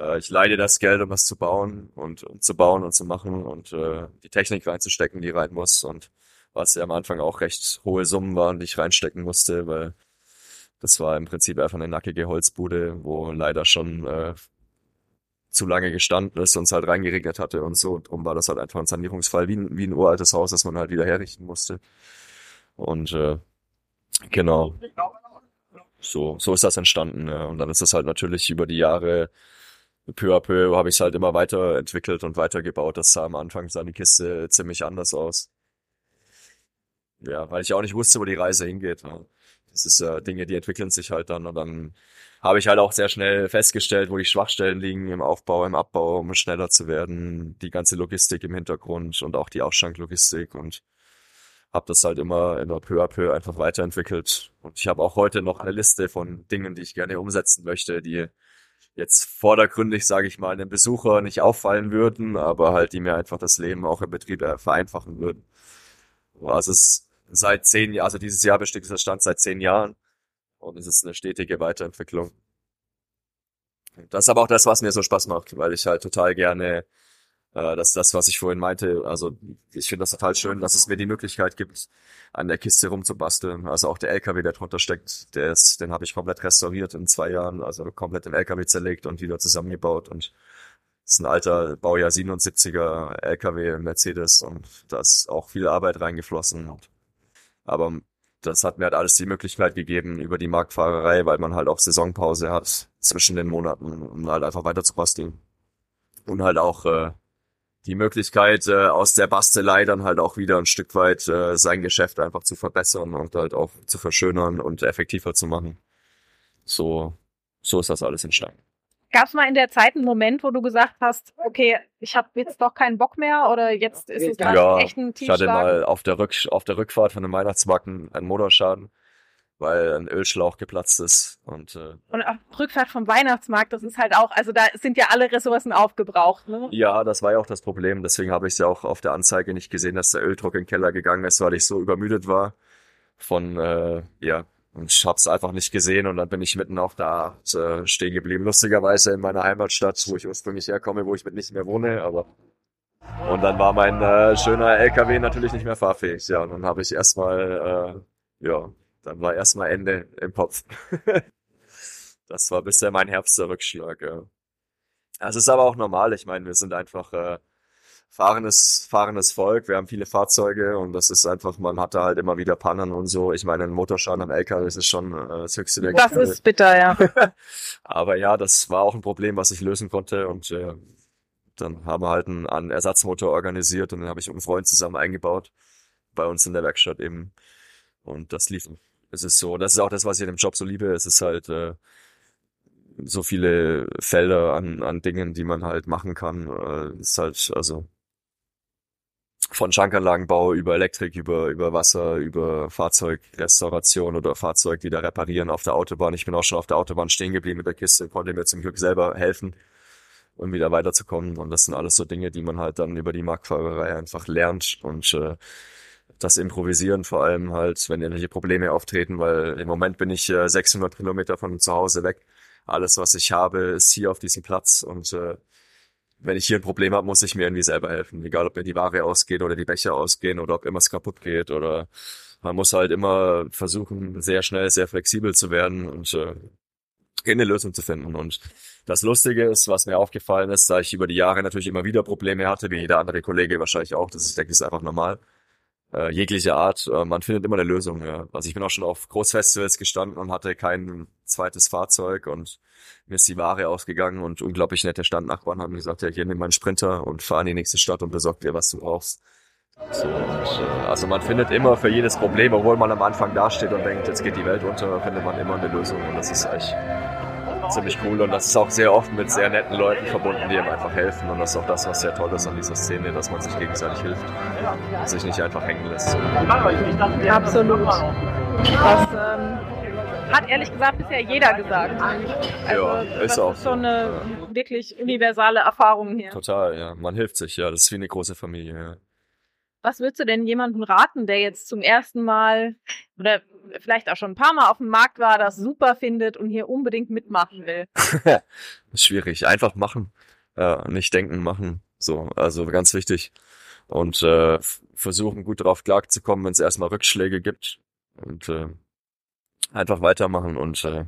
Speaker 2: äh, ich leide das Geld, um was zu bauen und um zu bauen und zu machen und äh, die Technik reinzustecken, die rein muss und was ja am Anfang auch recht hohe Summen waren, die ich reinstecken musste, weil das war im Prinzip einfach eine nackige Holzbude, wo leider schon äh, zu lange gestanden ist und es halt reingeregnet hatte und so. Und darum war das halt einfach ein Sanierungsfall, wie ein, wie ein uraltes Haus, das man halt wieder herrichten musste. Und äh, genau. So, so ist das entstanden. Ja. Und dann ist es halt natürlich über die Jahre peu à peu habe ich es halt immer weiterentwickelt und weitergebaut. Das sah am Anfang sah die Kiste ziemlich anders aus. Ja, weil ich auch nicht wusste, wo die Reise hingeht. Ne? Das ist ja äh, Dinge, die entwickeln sich halt dann und dann habe ich halt auch sehr schnell festgestellt, wo die Schwachstellen liegen im Aufbau, im Abbau, um schneller zu werden, die ganze Logistik im Hintergrund und auch die Aufschanklogistik und habe das halt immer immer peu à peu einfach weiterentwickelt und ich habe auch heute noch eine Liste von Dingen, die ich gerne umsetzen möchte, die jetzt vordergründig, sage ich mal, einem Besucher nicht auffallen würden, aber halt die mir einfach das Leben auch im Betrieb äh, vereinfachen würden. Also es ist seit zehn Jahren, also dieses Jahr besteht dieser Stand seit zehn Jahren und es ist eine stetige Weiterentwicklung. Das ist aber auch das, was mir so Spaß macht, weil ich halt total gerne äh, das das, was ich vorhin meinte. Also ich finde das total schön, dass es mir die Möglichkeit gibt, an der Kiste rumzubasteln. Also auch der LKW, der drunter steckt, der ist, den habe ich komplett restauriert in zwei Jahren, also komplett im LKW zerlegt und wieder zusammengebaut und ist ein alter Baujahr 77er LKW Mercedes und da ist auch viel Arbeit reingeflossen. Aber das hat mir halt alles die Möglichkeit gegeben über die Marktfahrerei, weil man halt auch Saisonpause hat zwischen den Monaten, um halt einfach weiter zu basteln. Und halt auch äh, die Möglichkeit, äh, aus der Bastelei dann halt auch wieder ein Stück weit äh, sein Geschäft einfach zu verbessern und halt auch zu verschönern und effektiver zu machen. So, so ist das alles entstanden.
Speaker 1: Gab es mal in der Zeit einen Moment, wo du gesagt hast, okay, ich habe jetzt doch keinen Bock mehr oder jetzt ist es
Speaker 2: ja, echt ein Tiefschlag? Ich hatte mal auf der, Rück auf der Rückfahrt von dem Weihnachtsmarkt einen Motorschaden weil ein Ölschlauch geplatzt ist. Und, äh,
Speaker 1: und auf Rückfahrt vom Weihnachtsmarkt, das ist halt auch, also da sind ja alle Ressourcen aufgebraucht. Ne?
Speaker 2: Ja, das war ja auch das Problem. Deswegen habe ich es ja auch auf der Anzeige nicht gesehen, dass der Öldruck in den Keller gegangen ist, weil ich so übermüdet war von, äh, ja, und ich habe es einfach nicht gesehen und dann bin ich mitten auf der äh, stehen geblieben. Lustigerweise in meiner Heimatstadt, wo ich ursprünglich herkomme, wo ich mit nicht mehr wohne, aber und dann war mein äh, schöner LKW natürlich nicht mehr fahrfähig. Ja, und dann habe ich erstmal äh, ja dann war erstmal Ende im Kopf. (laughs) das war bisher mein Herbst Rückschlag. Ja. Es ist aber auch normal. Ich meine, wir sind einfach äh, fahrendes, fahrendes Volk. Wir haben viele Fahrzeuge und das ist einfach, man hatte halt immer wieder Pannen und so. Ich meine, ein Motorschaden am LKW ist schon äh, das höchste der
Speaker 1: Das ist bitter, ja. (laughs)
Speaker 2: aber ja, das war auch ein Problem, was ich lösen konnte und äh, dann haben wir halt einen, einen Ersatzmotor organisiert und den habe ich mit einem Freund zusammen eingebaut bei uns in der Werkstatt eben und das lief es ist so, das ist auch das, was ich in dem Job so liebe. Es ist halt, äh, so viele Felder an, an Dingen, die man halt machen kann. Äh, ist halt, also von Schankanlagenbau über Elektrik, über, über Wasser, über Fahrzeugrestauration oder Fahrzeug wieder reparieren auf der Autobahn. Ich bin auch schon auf der Autobahn stehen geblieben mit der Kiste, konnte mir zum Glück selber helfen, um wieder weiterzukommen. Und das sind alles so Dinge, die man halt dann über die Marktfahrerei einfach lernt und äh, das Improvisieren vor allem halt, wenn irgendwelche Probleme auftreten, weil im Moment bin ich äh, 600 Kilometer von zu Hause weg. Alles, was ich habe, ist hier auf diesem Platz und äh, wenn ich hier ein Problem habe, muss ich mir irgendwie selber helfen. Egal, ob mir die Ware ausgeht oder die Becher ausgehen oder ob irgendwas kaputt geht oder man muss halt immer versuchen, sehr schnell, sehr flexibel zu werden und äh, eine Lösung zu finden. Und das Lustige ist, was mir aufgefallen ist, da ich über die Jahre natürlich immer wieder Probleme hatte, wie jeder andere Kollege wahrscheinlich auch, das ist, denke ich, ist einfach normal äh, jeglicher Art. Äh, man findet immer eine Lösung. Ja. Also ich bin auch schon auf Großfestivals gestanden und hatte kein zweites Fahrzeug und mir ist die Ware ausgegangen und unglaublich nette Standnachbarn haben gesagt, ja, hier nimm meinen Sprinter und fahr in die nächste Stadt und besorg dir, was du brauchst. So, und, äh, also man findet immer für jedes Problem, obwohl man am Anfang dasteht und denkt, jetzt geht die Welt unter, findet man immer eine Lösung und das ist echt ziemlich cool und das ist auch sehr oft mit sehr netten Leuten verbunden, die einem einfach helfen und das ist auch das, was sehr toll ist an dieser Szene, dass man sich gegenseitig hilft und sich nicht einfach hängen lässt.
Speaker 1: Absolut. Das ähm, hat ehrlich gesagt bisher jeder gesagt. Also,
Speaker 2: ja, ist
Speaker 1: das
Speaker 2: auch
Speaker 1: ist schon eine wirklich universale Erfahrung hier.
Speaker 2: Total, ja. Man hilft sich, ja. Das ist wie eine große Familie, ja.
Speaker 1: Was würdest du denn jemandem raten, der jetzt zum ersten Mal oder vielleicht auch schon ein paar Mal auf dem Markt war, das super findet und hier unbedingt mitmachen will? (laughs)
Speaker 2: schwierig. Einfach machen. Ja, nicht denken, machen. So, also ganz wichtig. Und äh, versuchen gut drauf klarzukommen, wenn es erstmal Rückschläge gibt. Und äh, einfach weitermachen und äh,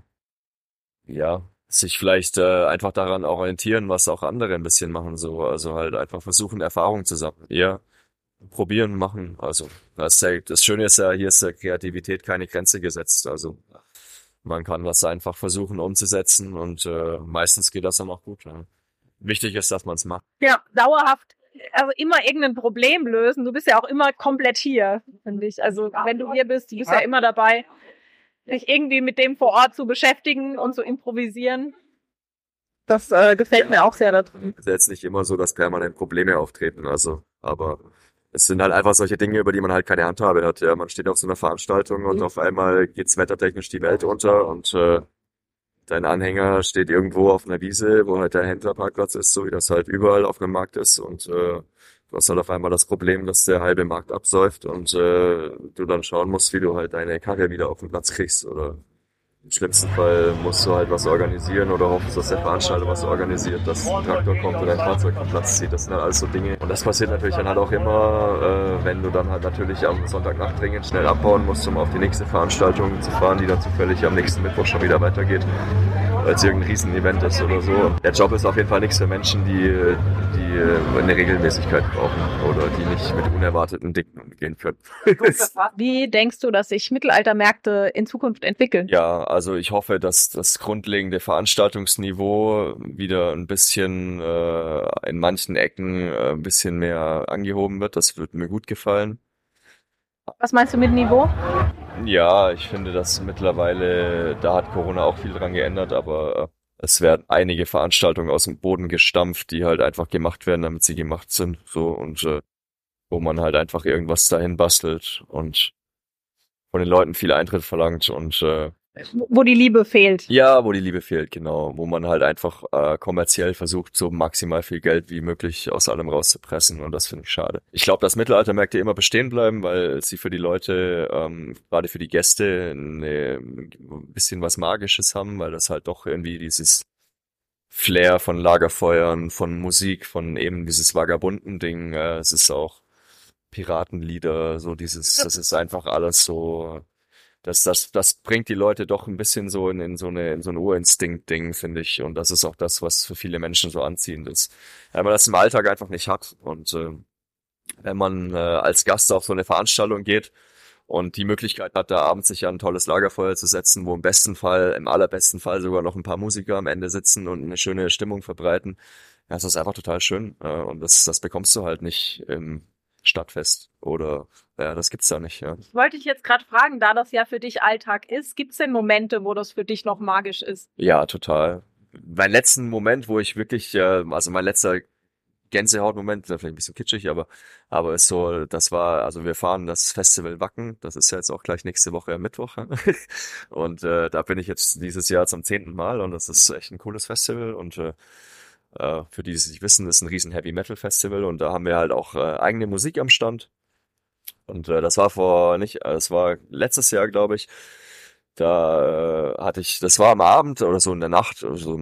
Speaker 2: ja, sich vielleicht äh, einfach daran orientieren, was auch andere ein bisschen machen. So, also halt einfach versuchen, Erfahrungen zu sammeln. Ja, probieren, machen. Also das, ist ja, das Schöne ist ja, hier ist der Kreativität keine Grenze gesetzt. Also man kann was einfach versuchen umzusetzen und äh, meistens geht das dann auch gut. Ja. Wichtig ist, dass man es macht.
Speaker 1: Ja, dauerhaft, also immer irgendein Problem lösen. Du bist ja auch immer komplett hier, finde ich. Also wenn du hier bist, du bist ja immer dabei, dich irgendwie mit dem vor Ort zu beschäftigen und zu improvisieren. Das äh, gefällt mir auch sehr da drin.
Speaker 2: Es ist jetzt nicht immer so, dass permanent Probleme auftreten, also, aber es sind halt einfach solche Dinge, über die man halt keine Handhabe hat. Ja, man steht auf so einer Veranstaltung und auf einmal geht's wettertechnisch die Welt unter und äh, dein Anhänger steht irgendwo auf einer Wiese, wo halt der Händlerparkplatz ist, so wie das halt überall auf dem Markt ist und äh, du hast halt auf einmal das Problem, dass der halbe Markt absäuft und äh, du dann schauen musst, wie du halt deine Karre wieder auf den Platz kriegst oder im schlimmsten Fall musst du halt was organisieren oder hoffst, dass der Veranstalter was organisiert, dass ein Traktor kommt oder ein Fahrzeug vom Platz zieht. Das sind halt alles so Dinge. Und das passiert natürlich dann halt auch immer, äh, wenn du dann halt natürlich am Sonntagnacht dringend schnell abbauen musst, um auf die nächste Veranstaltung zu fahren, die dann zufällig am nächsten Mittwoch schon wieder weitergeht, weil es irgendein Riesenevent ist oder so. Der Job ist auf jeden Fall nichts für Menschen, die, die äh, eine Regelmäßigkeit brauchen oder die nicht mit unerwarteten Dingen umgehen können. (laughs)
Speaker 1: Wie denkst du, dass sich Mittelaltermärkte in Zukunft entwickeln?
Speaker 2: Ja, also ich hoffe, dass das grundlegende Veranstaltungsniveau wieder ein bisschen äh, in manchen Ecken äh, ein bisschen mehr angehoben wird. Das wird mir gut gefallen.
Speaker 1: Was meinst du mit Niveau?
Speaker 2: Ja, ich finde, dass mittlerweile, da hat Corona auch viel dran geändert, aber es werden einige Veranstaltungen aus dem Boden gestampft, die halt einfach gemacht werden, damit sie gemacht sind. So und äh, wo man halt einfach irgendwas dahin bastelt und von den Leuten viel Eintritt verlangt und äh,
Speaker 1: Wo die Liebe fehlt.
Speaker 2: ja, wo die Liebe fehlt, genau, wo man halt einfach äh, kommerziell versucht, so maximal viel Geld wie möglich aus allem rauszupressen und das finde ich schade. Ich glaube, dass Mittelaltermärkte immer bestehen bleiben, weil sie für die Leute, ähm, gerade für die Gäste, eine, ein bisschen was Magisches haben, weil das halt doch irgendwie dieses Flair von Lagerfeuern, von Musik, von eben dieses vagabunden Ding, äh, es ist auch Piratenlieder, so dieses, das ist einfach alles so, das, das, das bringt die Leute doch ein bisschen so in, in so eine, in so ein Urinstinkt-Ding, finde ich. Und das ist auch das, was für viele Menschen so anziehend ist. Weil man das im Alltag einfach nicht hat. Und äh, wenn man äh, als Gast auf so eine Veranstaltung geht und die Möglichkeit hat, da abends sich ein tolles Lagerfeuer zu setzen, wo im besten Fall, im allerbesten Fall sogar noch ein paar Musiker am Ende sitzen und eine schöne Stimmung verbreiten, ja, das ist einfach total schön. Äh, und das, das bekommst du halt nicht im Stadtfest oder ja, das gibt's da nicht, ja.
Speaker 1: Wollte ich jetzt gerade fragen, da das ja für dich Alltag ist, gibt es denn Momente, wo das für dich noch magisch ist?
Speaker 2: Ja, total. mein letzten Moment, wo ich wirklich, äh, also mein letzter Gänsehautmoment, vielleicht ein bisschen kitschig, aber, aber ist so, das war, also wir fahren das Festival Wacken, das ist ja jetzt auch gleich nächste Woche am Mittwoch. (laughs) und äh, da bin ich jetzt dieses Jahr zum zehnten Mal und das ist echt ein cooles Festival und äh, äh für die, die es nicht wissen, ist ein riesen Heavy Metal Festival und da haben wir halt auch äh, eigene Musik am Stand. Und äh, das war vor nicht, äh, das war letztes Jahr, glaube ich. Da äh, hatte ich, das war am Abend oder so in der Nacht, also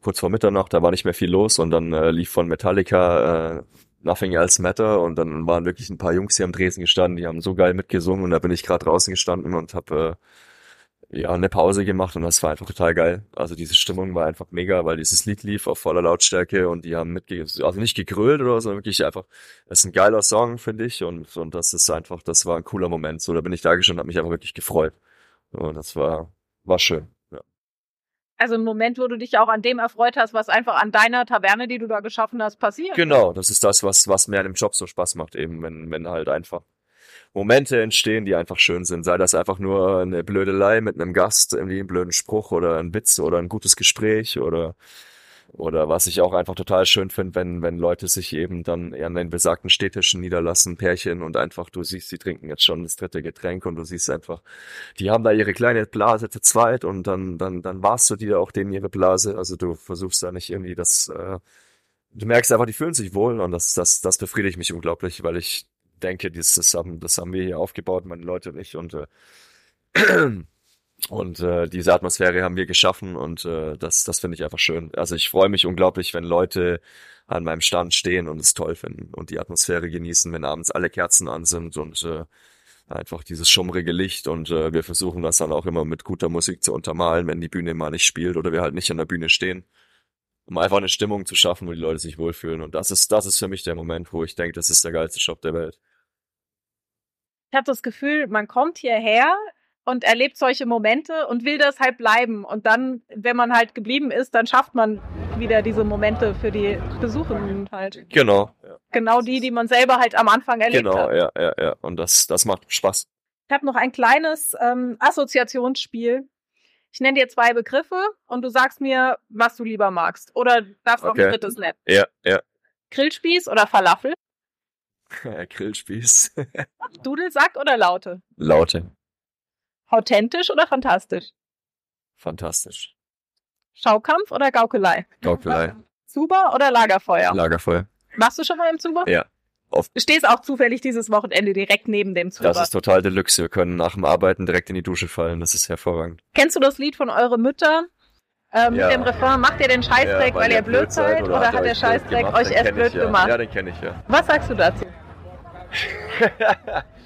Speaker 2: kurz vor Mitternacht, da war nicht mehr viel los und dann äh, lief von Metallica Nothing Else Matter und dann waren wirklich ein paar Jungs hier am Dresen gestanden, die haben so geil mitgesungen und da bin ich gerade draußen gestanden und habe äh, ja eine Pause gemacht und das war einfach total geil. Also diese Stimmung war einfach mega, weil dieses Lied lief auf voller Lautstärke und die haben mitge also nicht gegrölt oder so, wirklich einfach, das ist ein geiler Song, finde ich und und das ist einfach, das war ein cooler Moment. So, da bin ich da gestanden, habe mich einfach wirklich gefreut. Und das war, war schön. Ja.
Speaker 1: Also ein Moment, wo du dich auch an dem erfreut hast, was einfach an deiner Taverne, die du da geschaffen hast, passiert.
Speaker 2: Genau, das ist das, was, was mir an dem Job so Spaß macht, eben, wenn, wenn halt einfach Momente entstehen, die einfach schön sind. Sei das einfach nur eine Blödelei mit einem Gast, irgendwie einen blöden Spruch oder ein Witz oder ein gutes Gespräch oder oder was ich auch einfach total schön finde, wenn, wenn Leute sich eben dann an den besagten Städtischen niederlassen, Pärchen und einfach, du siehst, sie trinken jetzt schon das dritte Getränk und du siehst einfach, die haben da ihre kleine Blase zu zweit und dann, dann, dann warst du dir auch denen ihre Blase. Also du versuchst da nicht irgendwie das, äh, du merkst einfach, die fühlen sich wohl und das, das, das befriedigt mich unglaublich, weil ich denke, das, das haben, das haben wir hier aufgebaut, meine Leute nicht und äh, (clears throat) Und äh, diese Atmosphäre haben wir geschaffen und äh, das, das finde ich einfach schön. Also ich freue mich unglaublich, wenn Leute an meinem Stand stehen und es toll finden und die Atmosphäre genießen, wenn abends alle Kerzen an sind und äh, einfach dieses schummrige Licht und äh, wir versuchen das dann auch immer mit guter Musik zu untermalen, wenn die Bühne mal nicht spielt oder wir halt nicht an der Bühne stehen, um einfach eine Stimmung zu schaffen, wo die Leute sich wohlfühlen. Und das ist, das ist für mich der Moment, wo ich denke, das ist der geilste Job der Welt.
Speaker 1: Ich habe das Gefühl, man kommt hierher, und erlebt solche Momente und will das halt bleiben. Und dann, wenn man halt geblieben ist, dann schafft man wieder diese Momente für die Besuchenden halt.
Speaker 2: Genau.
Speaker 1: Ja. Genau die, die man selber halt am Anfang erlebt
Speaker 2: genau,
Speaker 1: hat.
Speaker 2: Genau, ja, ja, ja. Und das, das macht Spaß.
Speaker 1: Ich habe noch ein kleines ähm, Assoziationsspiel. Ich nenne dir zwei Begriffe und du sagst mir, was du lieber magst. Oder darfst okay. auch ein drittes nennen.
Speaker 2: Ja, ja.
Speaker 1: Grillspieß oder Falafel? (laughs)
Speaker 2: Grillspieß. (laughs)
Speaker 1: Dudelsack oder Laute?
Speaker 2: Laute.
Speaker 1: Authentisch oder fantastisch?
Speaker 2: Fantastisch.
Speaker 1: Schaukampf oder Gaukelei?
Speaker 2: Gaukelei. (laughs)
Speaker 1: Zuber oder Lagerfeuer?
Speaker 2: Lagerfeuer.
Speaker 1: Machst du schon mal im Zuber?
Speaker 2: Ja.
Speaker 1: Oft. Du stehst auch zufällig dieses Wochenende direkt neben dem Zuber.
Speaker 2: Das ist total Deluxe. Wir können nach dem Arbeiten direkt in die Dusche fallen. Das ist hervorragend.
Speaker 1: Kennst du das Lied von Eure Mütter? Ähm, ja. Mit dem Refrain, macht ihr den Scheißdreck, ja, weil, weil ihr blöd seid? Oder, oder hat der Scheißdreck euch erst blöd
Speaker 2: ja.
Speaker 1: gemacht?
Speaker 2: Ja, den kenne ich ja.
Speaker 1: Was sagst du dazu? (laughs)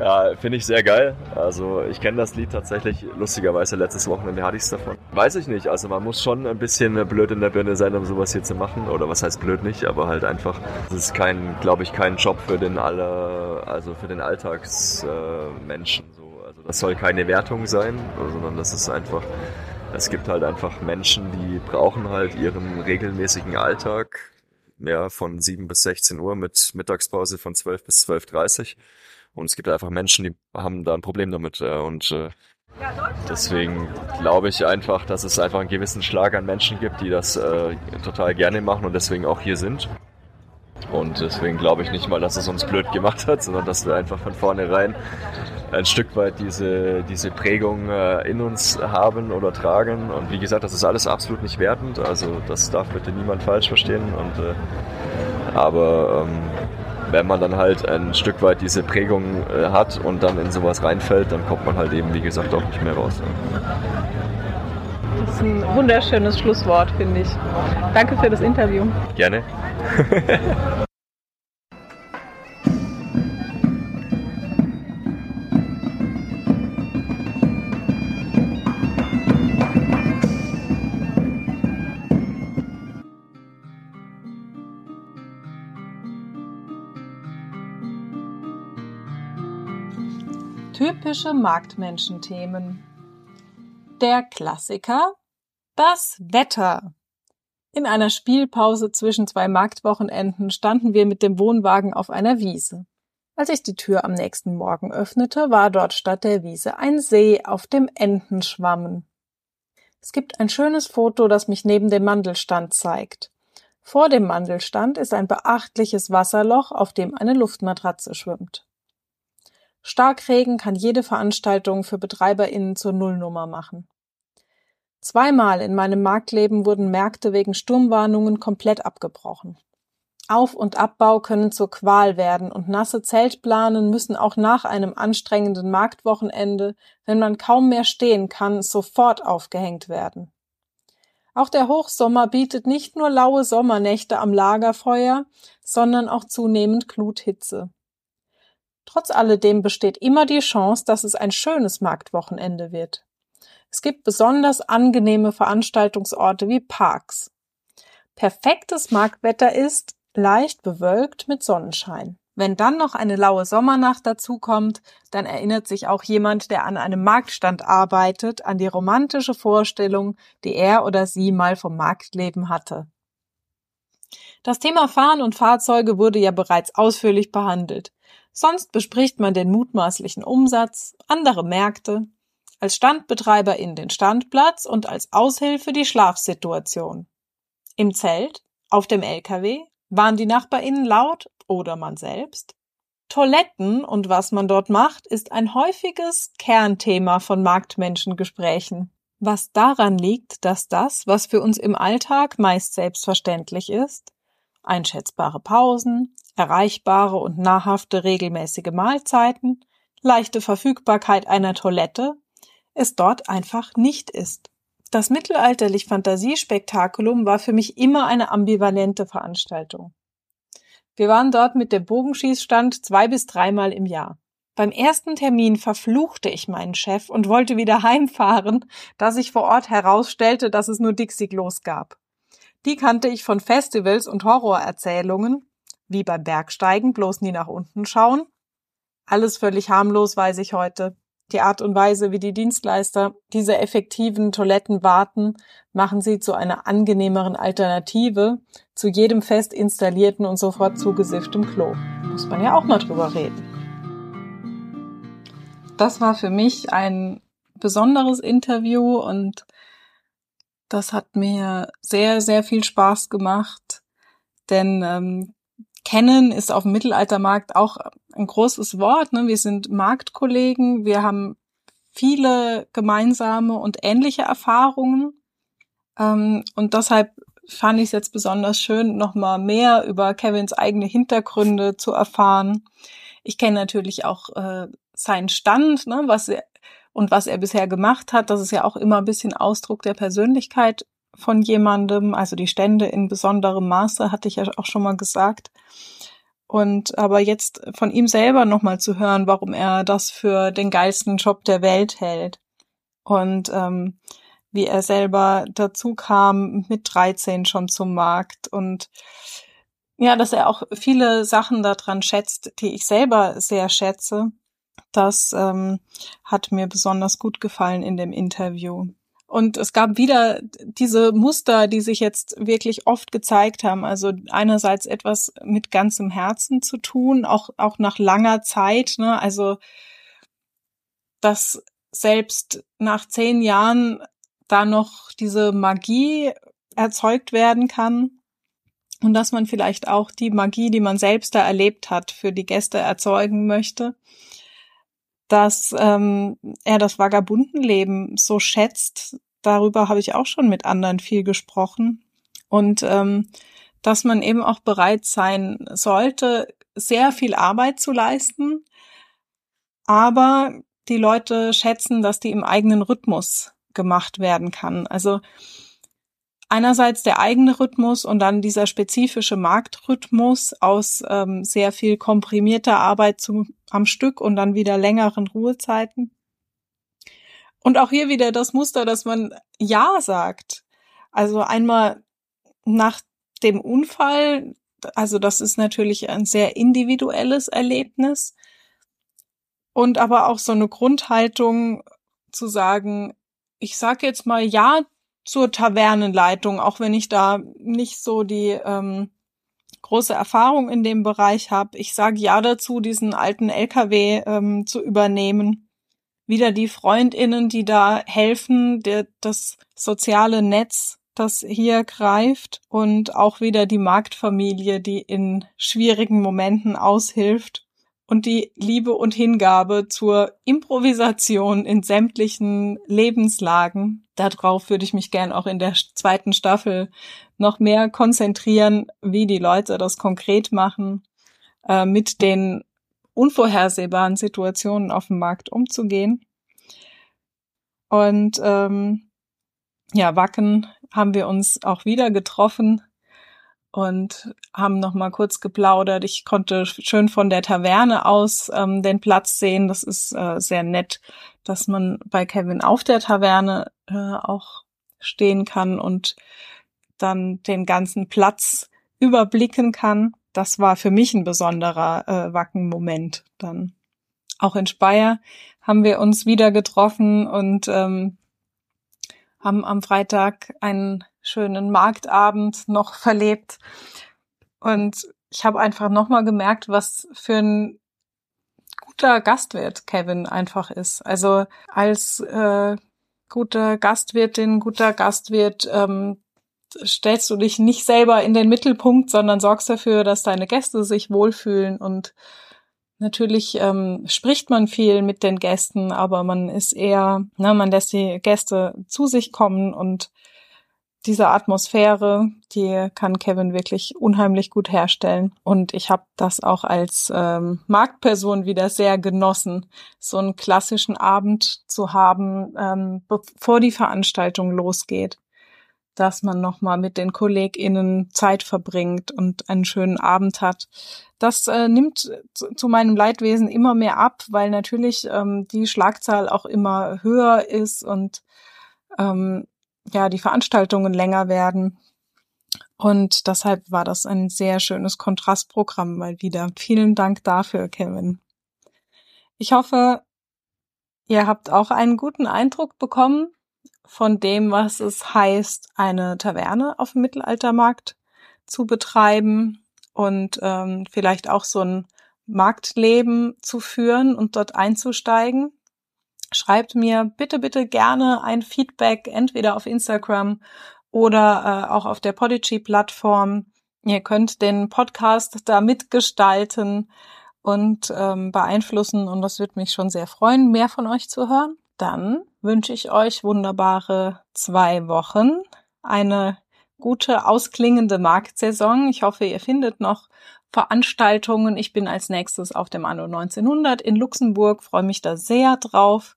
Speaker 2: Ja, finde ich sehr geil. Also ich kenne das Lied tatsächlich. Lustigerweise letztes Wochenende hatte ich es davon. Weiß ich nicht. Also man muss schon ein bisschen blöd in der Birne sein, um sowas hier zu machen. Oder was heißt blöd nicht, aber halt einfach. Es ist kein, glaube ich, kein Job für den aller, also für den Alltagsmenschen. Äh, so. Also das soll keine Wertung sein, sondern das ist einfach. Es gibt halt einfach Menschen, die brauchen halt ihren regelmäßigen Alltag. Ja, von 7 bis 16 Uhr mit Mittagspause von 12 bis 12.30 Uhr und es gibt einfach Menschen, die haben da ein Problem damit. Äh, und äh, deswegen glaube ich einfach, dass es einfach einen gewissen Schlag an Menschen gibt, die das äh, total gerne machen und deswegen auch hier sind. Und deswegen glaube ich nicht mal, dass es uns blöd gemacht hat, sondern dass wir einfach von vornherein ein Stück weit diese, diese Prägung äh, in uns haben oder tragen. Und wie gesagt, das ist alles absolut nicht wertend. Also das darf bitte niemand falsch verstehen. Und, äh, aber ähm, wenn man dann halt ein Stück weit diese Prägung äh, hat und dann in sowas reinfällt, dann kommt man halt eben, wie gesagt, auch nicht mehr raus.
Speaker 1: Das ist ein wunderschönes Schlusswort, finde ich. Danke für das Interview.
Speaker 2: Gerne. (laughs)
Speaker 1: Typische Marktmenschenthemen. Der Klassiker Das Wetter. In einer Spielpause zwischen zwei Marktwochenenden standen wir mit dem Wohnwagen auf einer Wiese. Als ich die Tür am nächsten Morgen öffnete, war dort statt der Wiese ein See, auf dem Enten schwammen. Es gibt ein schönes Foto, das mich neben dem Mandelstand zeigt. Vor dem Mandelstand ist ein beachtliches Wasserloch, auf dem eine Luftmatratze schwimmt. Starkregen kann jede Veranstaltung für BetreiberInnen zur Nullnummer machen. Zweimal in meinem Marktleben wurden Märkte wegen Sturmwarnungen komplett abgebrochen. Auf- und Abbau können zur Qual werden und nasse Zeltplanen müssen auch nach einem anstrengenden Marktwochenende, wenn man kaum mehr stehen kann, sofort aufgehängt werden. Auch der Hochsommer bietet nicht nur laue Sommernächte am Lagerfeuer, sondern auch zunehmend Gluthitze. Trotz alledem besteht immer die Chance, dass es ein schönes Marktwochenende wird. Es gibt besonders angenehme Veranstaltungsorte wie Parks. Perfektes Marktwetter ist leicht bewölkt mit Sonnenschein. Wenn dann noch eine laue Sommernacht dazukommt, dann erinnert sich auch jemand, der an einem Marktstand arbeitet, an die romantische Vorstellung, die er oder sie mal vom Marktleben hatte. Das Thema Fahren und Fahrzeuge wurde ja bereits ausführlich behandelt. Sonst bespricht man den mutmaßlichen Umsatz, andere Märkte, als Standbetreiber in den Standplatz und als Aushilfe die Schlafsituation. Im Zelt, auf dem LKW, waren die NachbarInnen laut oder man selbst? Toiletten und was man dort macht, ist ein häufiges Kernthema von Marktmenschengesprächen. Was daran liegt, dass das, was für uns im Alltag meist selbstverständlich ist, einschätzbare Pausen, erreichbare und nahrhafte regelmäßige Mahlzeiten, leichte Verfügbarkeit einer Toilette, es dort einfach nicht ist. Das mittelalterlich Fantasiespektakulum war für mich immer eine ambivalente Veranstaltung. Wir waren dort mit dem Bogenschießstand zwei bis dreimal im Jahr. Beim ersten Termin verfluchte ich meinen Chef und wollte wieder (laughs) heimfahren, da sich vor Ort herausstellte, dass es nur Dixie-Klos gab. Die kannte ich von Festivals und Horrorerzählungen, wie beim Bergsteigen, bloß nie nach unten schauen. Alles völlig harmlos, weiß ich heute. Die Art und Weise, wie die Dienstleister diese effektiven Toiletten warten, machen sie zu einer angenehmeren Alternative zu jedem fest installierten und sofort zugesifftem Klo. Muss man ja auch mal drüber reden. Das war für mich ein besonderes Interview und das hat mir sehr, sehr viel Spaß gemacht, denn ähm, kennen ist auf dem Mittelaltermarkt auch ein großes Wort. Ne? Wir sind Marktkollegen, wir haben viele gemeinsame und ähnliche Erfahrungen. Ähm, und deshalb fand ich es jetzt besonders schön, nochmal mehr über Kevins eigene Hintergründe zu erfahren. Ich kenne natürlich auch äh, seinen Stand, ne, was er und was er bisher gemacht hat. Das ist ja auch immer ein bisschen Ausdruck der Persönlichkeit von jemandem. Also die Stände in besonderem Maße, hatte ich ja auch schon mal gesagt. Und aber jetzt von ihm selber nochmal zu hören, warum er das für den geilsten Job der Welt hält. Und ähm, wie er selber dazu kam mit 13 schon zum Markt und ja, dass er auch viele Sachen daran schätzt, die ich selber sehr schätze. Das ähm, hat mir besonders gut gefallen in dem Interview. Und es gab wieder diese Muster, die sich jetzt wirklich oft gezeigt haben. Also einerseits etwas mit ganzem Herzen zu tun, auch, auch nach langer Zeit. Ne? Also, dass selbst nach zehn Jahren da noch diese Magie erzeugt werden kann. Und dass man vielleicht auch die Magie, die man selbst da erlebt hat, für die Gäste erzeugen möchte dass ähm, er das Vagabundenleben so schätzt. Darüber habe ich auch schon mit anderen viel gesprochen. Und ähm, dass man eben auch bereit sein sollte, sehr viel Arbeit zu leisten, aber die Leute schätzen, dass die im eigenen Rhythmus gemacht werden kann. Also einerseits der eigene Rhythmus und dann dieser spezifische Marktrhythmus aus ähm, sehr viel komprimierter Arbeit zum, am Stück und dann wieder längeren Ruhezeiten. Und auch hier wieder das Muster, dass man Ja sagt. Also einmal nach dem Unfall, also das ist natürlich ein sehr individuelles Erlebnis. Und aber auch so eine Grundhaltung zu sagen, ich sag jetzt mal Ja zur Tavernenleitung, auch wenn ich da nicht so die ähm, große Erfahrung in dem Bereich habe. Ich sage ja dazu, diesen alten LKW ähm, zu übernehmen. wieder die Freundinnen, die da helfen, der, das soziale Netz, das hier greift und auch wieder die Marktfamilie, die in schwierigen Momenten aushilft und die Liebe und Hingabe zur Improvisation in sämtlichen Lebenslagen. Darauf würde ich mich gern auch in der zweiten Staffel noch mehr konzentrieren, wie die Leute das konkret machen, äh, mit den unvorhersehbaren Situationen auf dem Markt umzugehen. Und ähm, ja, Wacken haben wir uns auch wieder getroffen und haben noch mal kurz geplaudert. Ich konnte schön von der Taverne aus ähm, den Platz sehen. Das ist äh, sehr nett, dass man bei Kevin auf der Taverne äh, auch stehen kann und dann den ganzen Platz überblicken kann. Das war für mich ein besonderer äh, Wacken-Moment dann. Auch in Speyer haben wir uns wieder getroffen und ähm, haben am Freitag einen schönen Marktabend noch verlebt. Und ich habe einfach nochmal gemerkt, was für ein guter Gastwirt Kevin einfach ist. Also als äh, guter Gastwirtin, guter Gastwirt ähm, stellst du dich nicht selber in den Mittelpunkt, sondern sorgst dafür, dass deine Gäste sich wohlfühlen und Natürlich ähm, spricht man viel mit den Gästen, aber man ist eher, ne, man lässt die Gäste zu sich kommen und diese Atmosphäre, die kann Kevin wirklich unheimlich gut herstellen. Und ich habe das auch als ähm, Marktperson wieder sehr genossen, so einen klassischen Abend zu haben, ähm, bevor die Veranstaltung losgeht dass man nochmal mit den KollegInnen Zeit verbringt und einen schönen Abend hat. Das äh, nimmt zu, meinem Leidwesen immer mehr ab, weil natürlich ähm, die Schlagzahl auch immer höher ist und ähm, ja, die Veranstaltungen länger werden. Und deshalb war das ein sehr schönes Kontrastprogramm mal wieder. Vielen Dank dafür, Kevin. Ich hoffe, ihr habt auch einen guten Eindruck bekommen von dem, was es heißt, eine Taverne auf dem Mittelaltermarkt zu betreiben und ähm, vielleicht auch so ein Marktleben zu führen und dort einzusteigen. Schreibt mir bitte, bitte gerne ein Feedback, entweder auf Instagram oder äh, auch auf der Podigy-Plattform. Ihr könnt den Podcast da mitgestalten und ähm, beeinflussen und das wird mich schon sehr freuen, mehr von euch zu hören dann wünsche ich euch wunderbare zwei Wochen, eine gute, ausklingende Marktsaison. Ich hoffe, ihr findet noch Veranstaltungen. Ich bin als nächstes auf dem Anno 1900 in Luxemburg, freue mich da sehr drauf.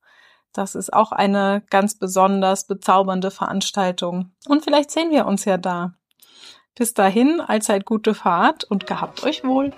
Speaker 1: Das ist auch eine ganz besonders bezaubernde Veranstaltung. Und vielleicht sehen wir uns ja da. Bis dahin, allzeit gute Fahrt und gehabt euch wohl.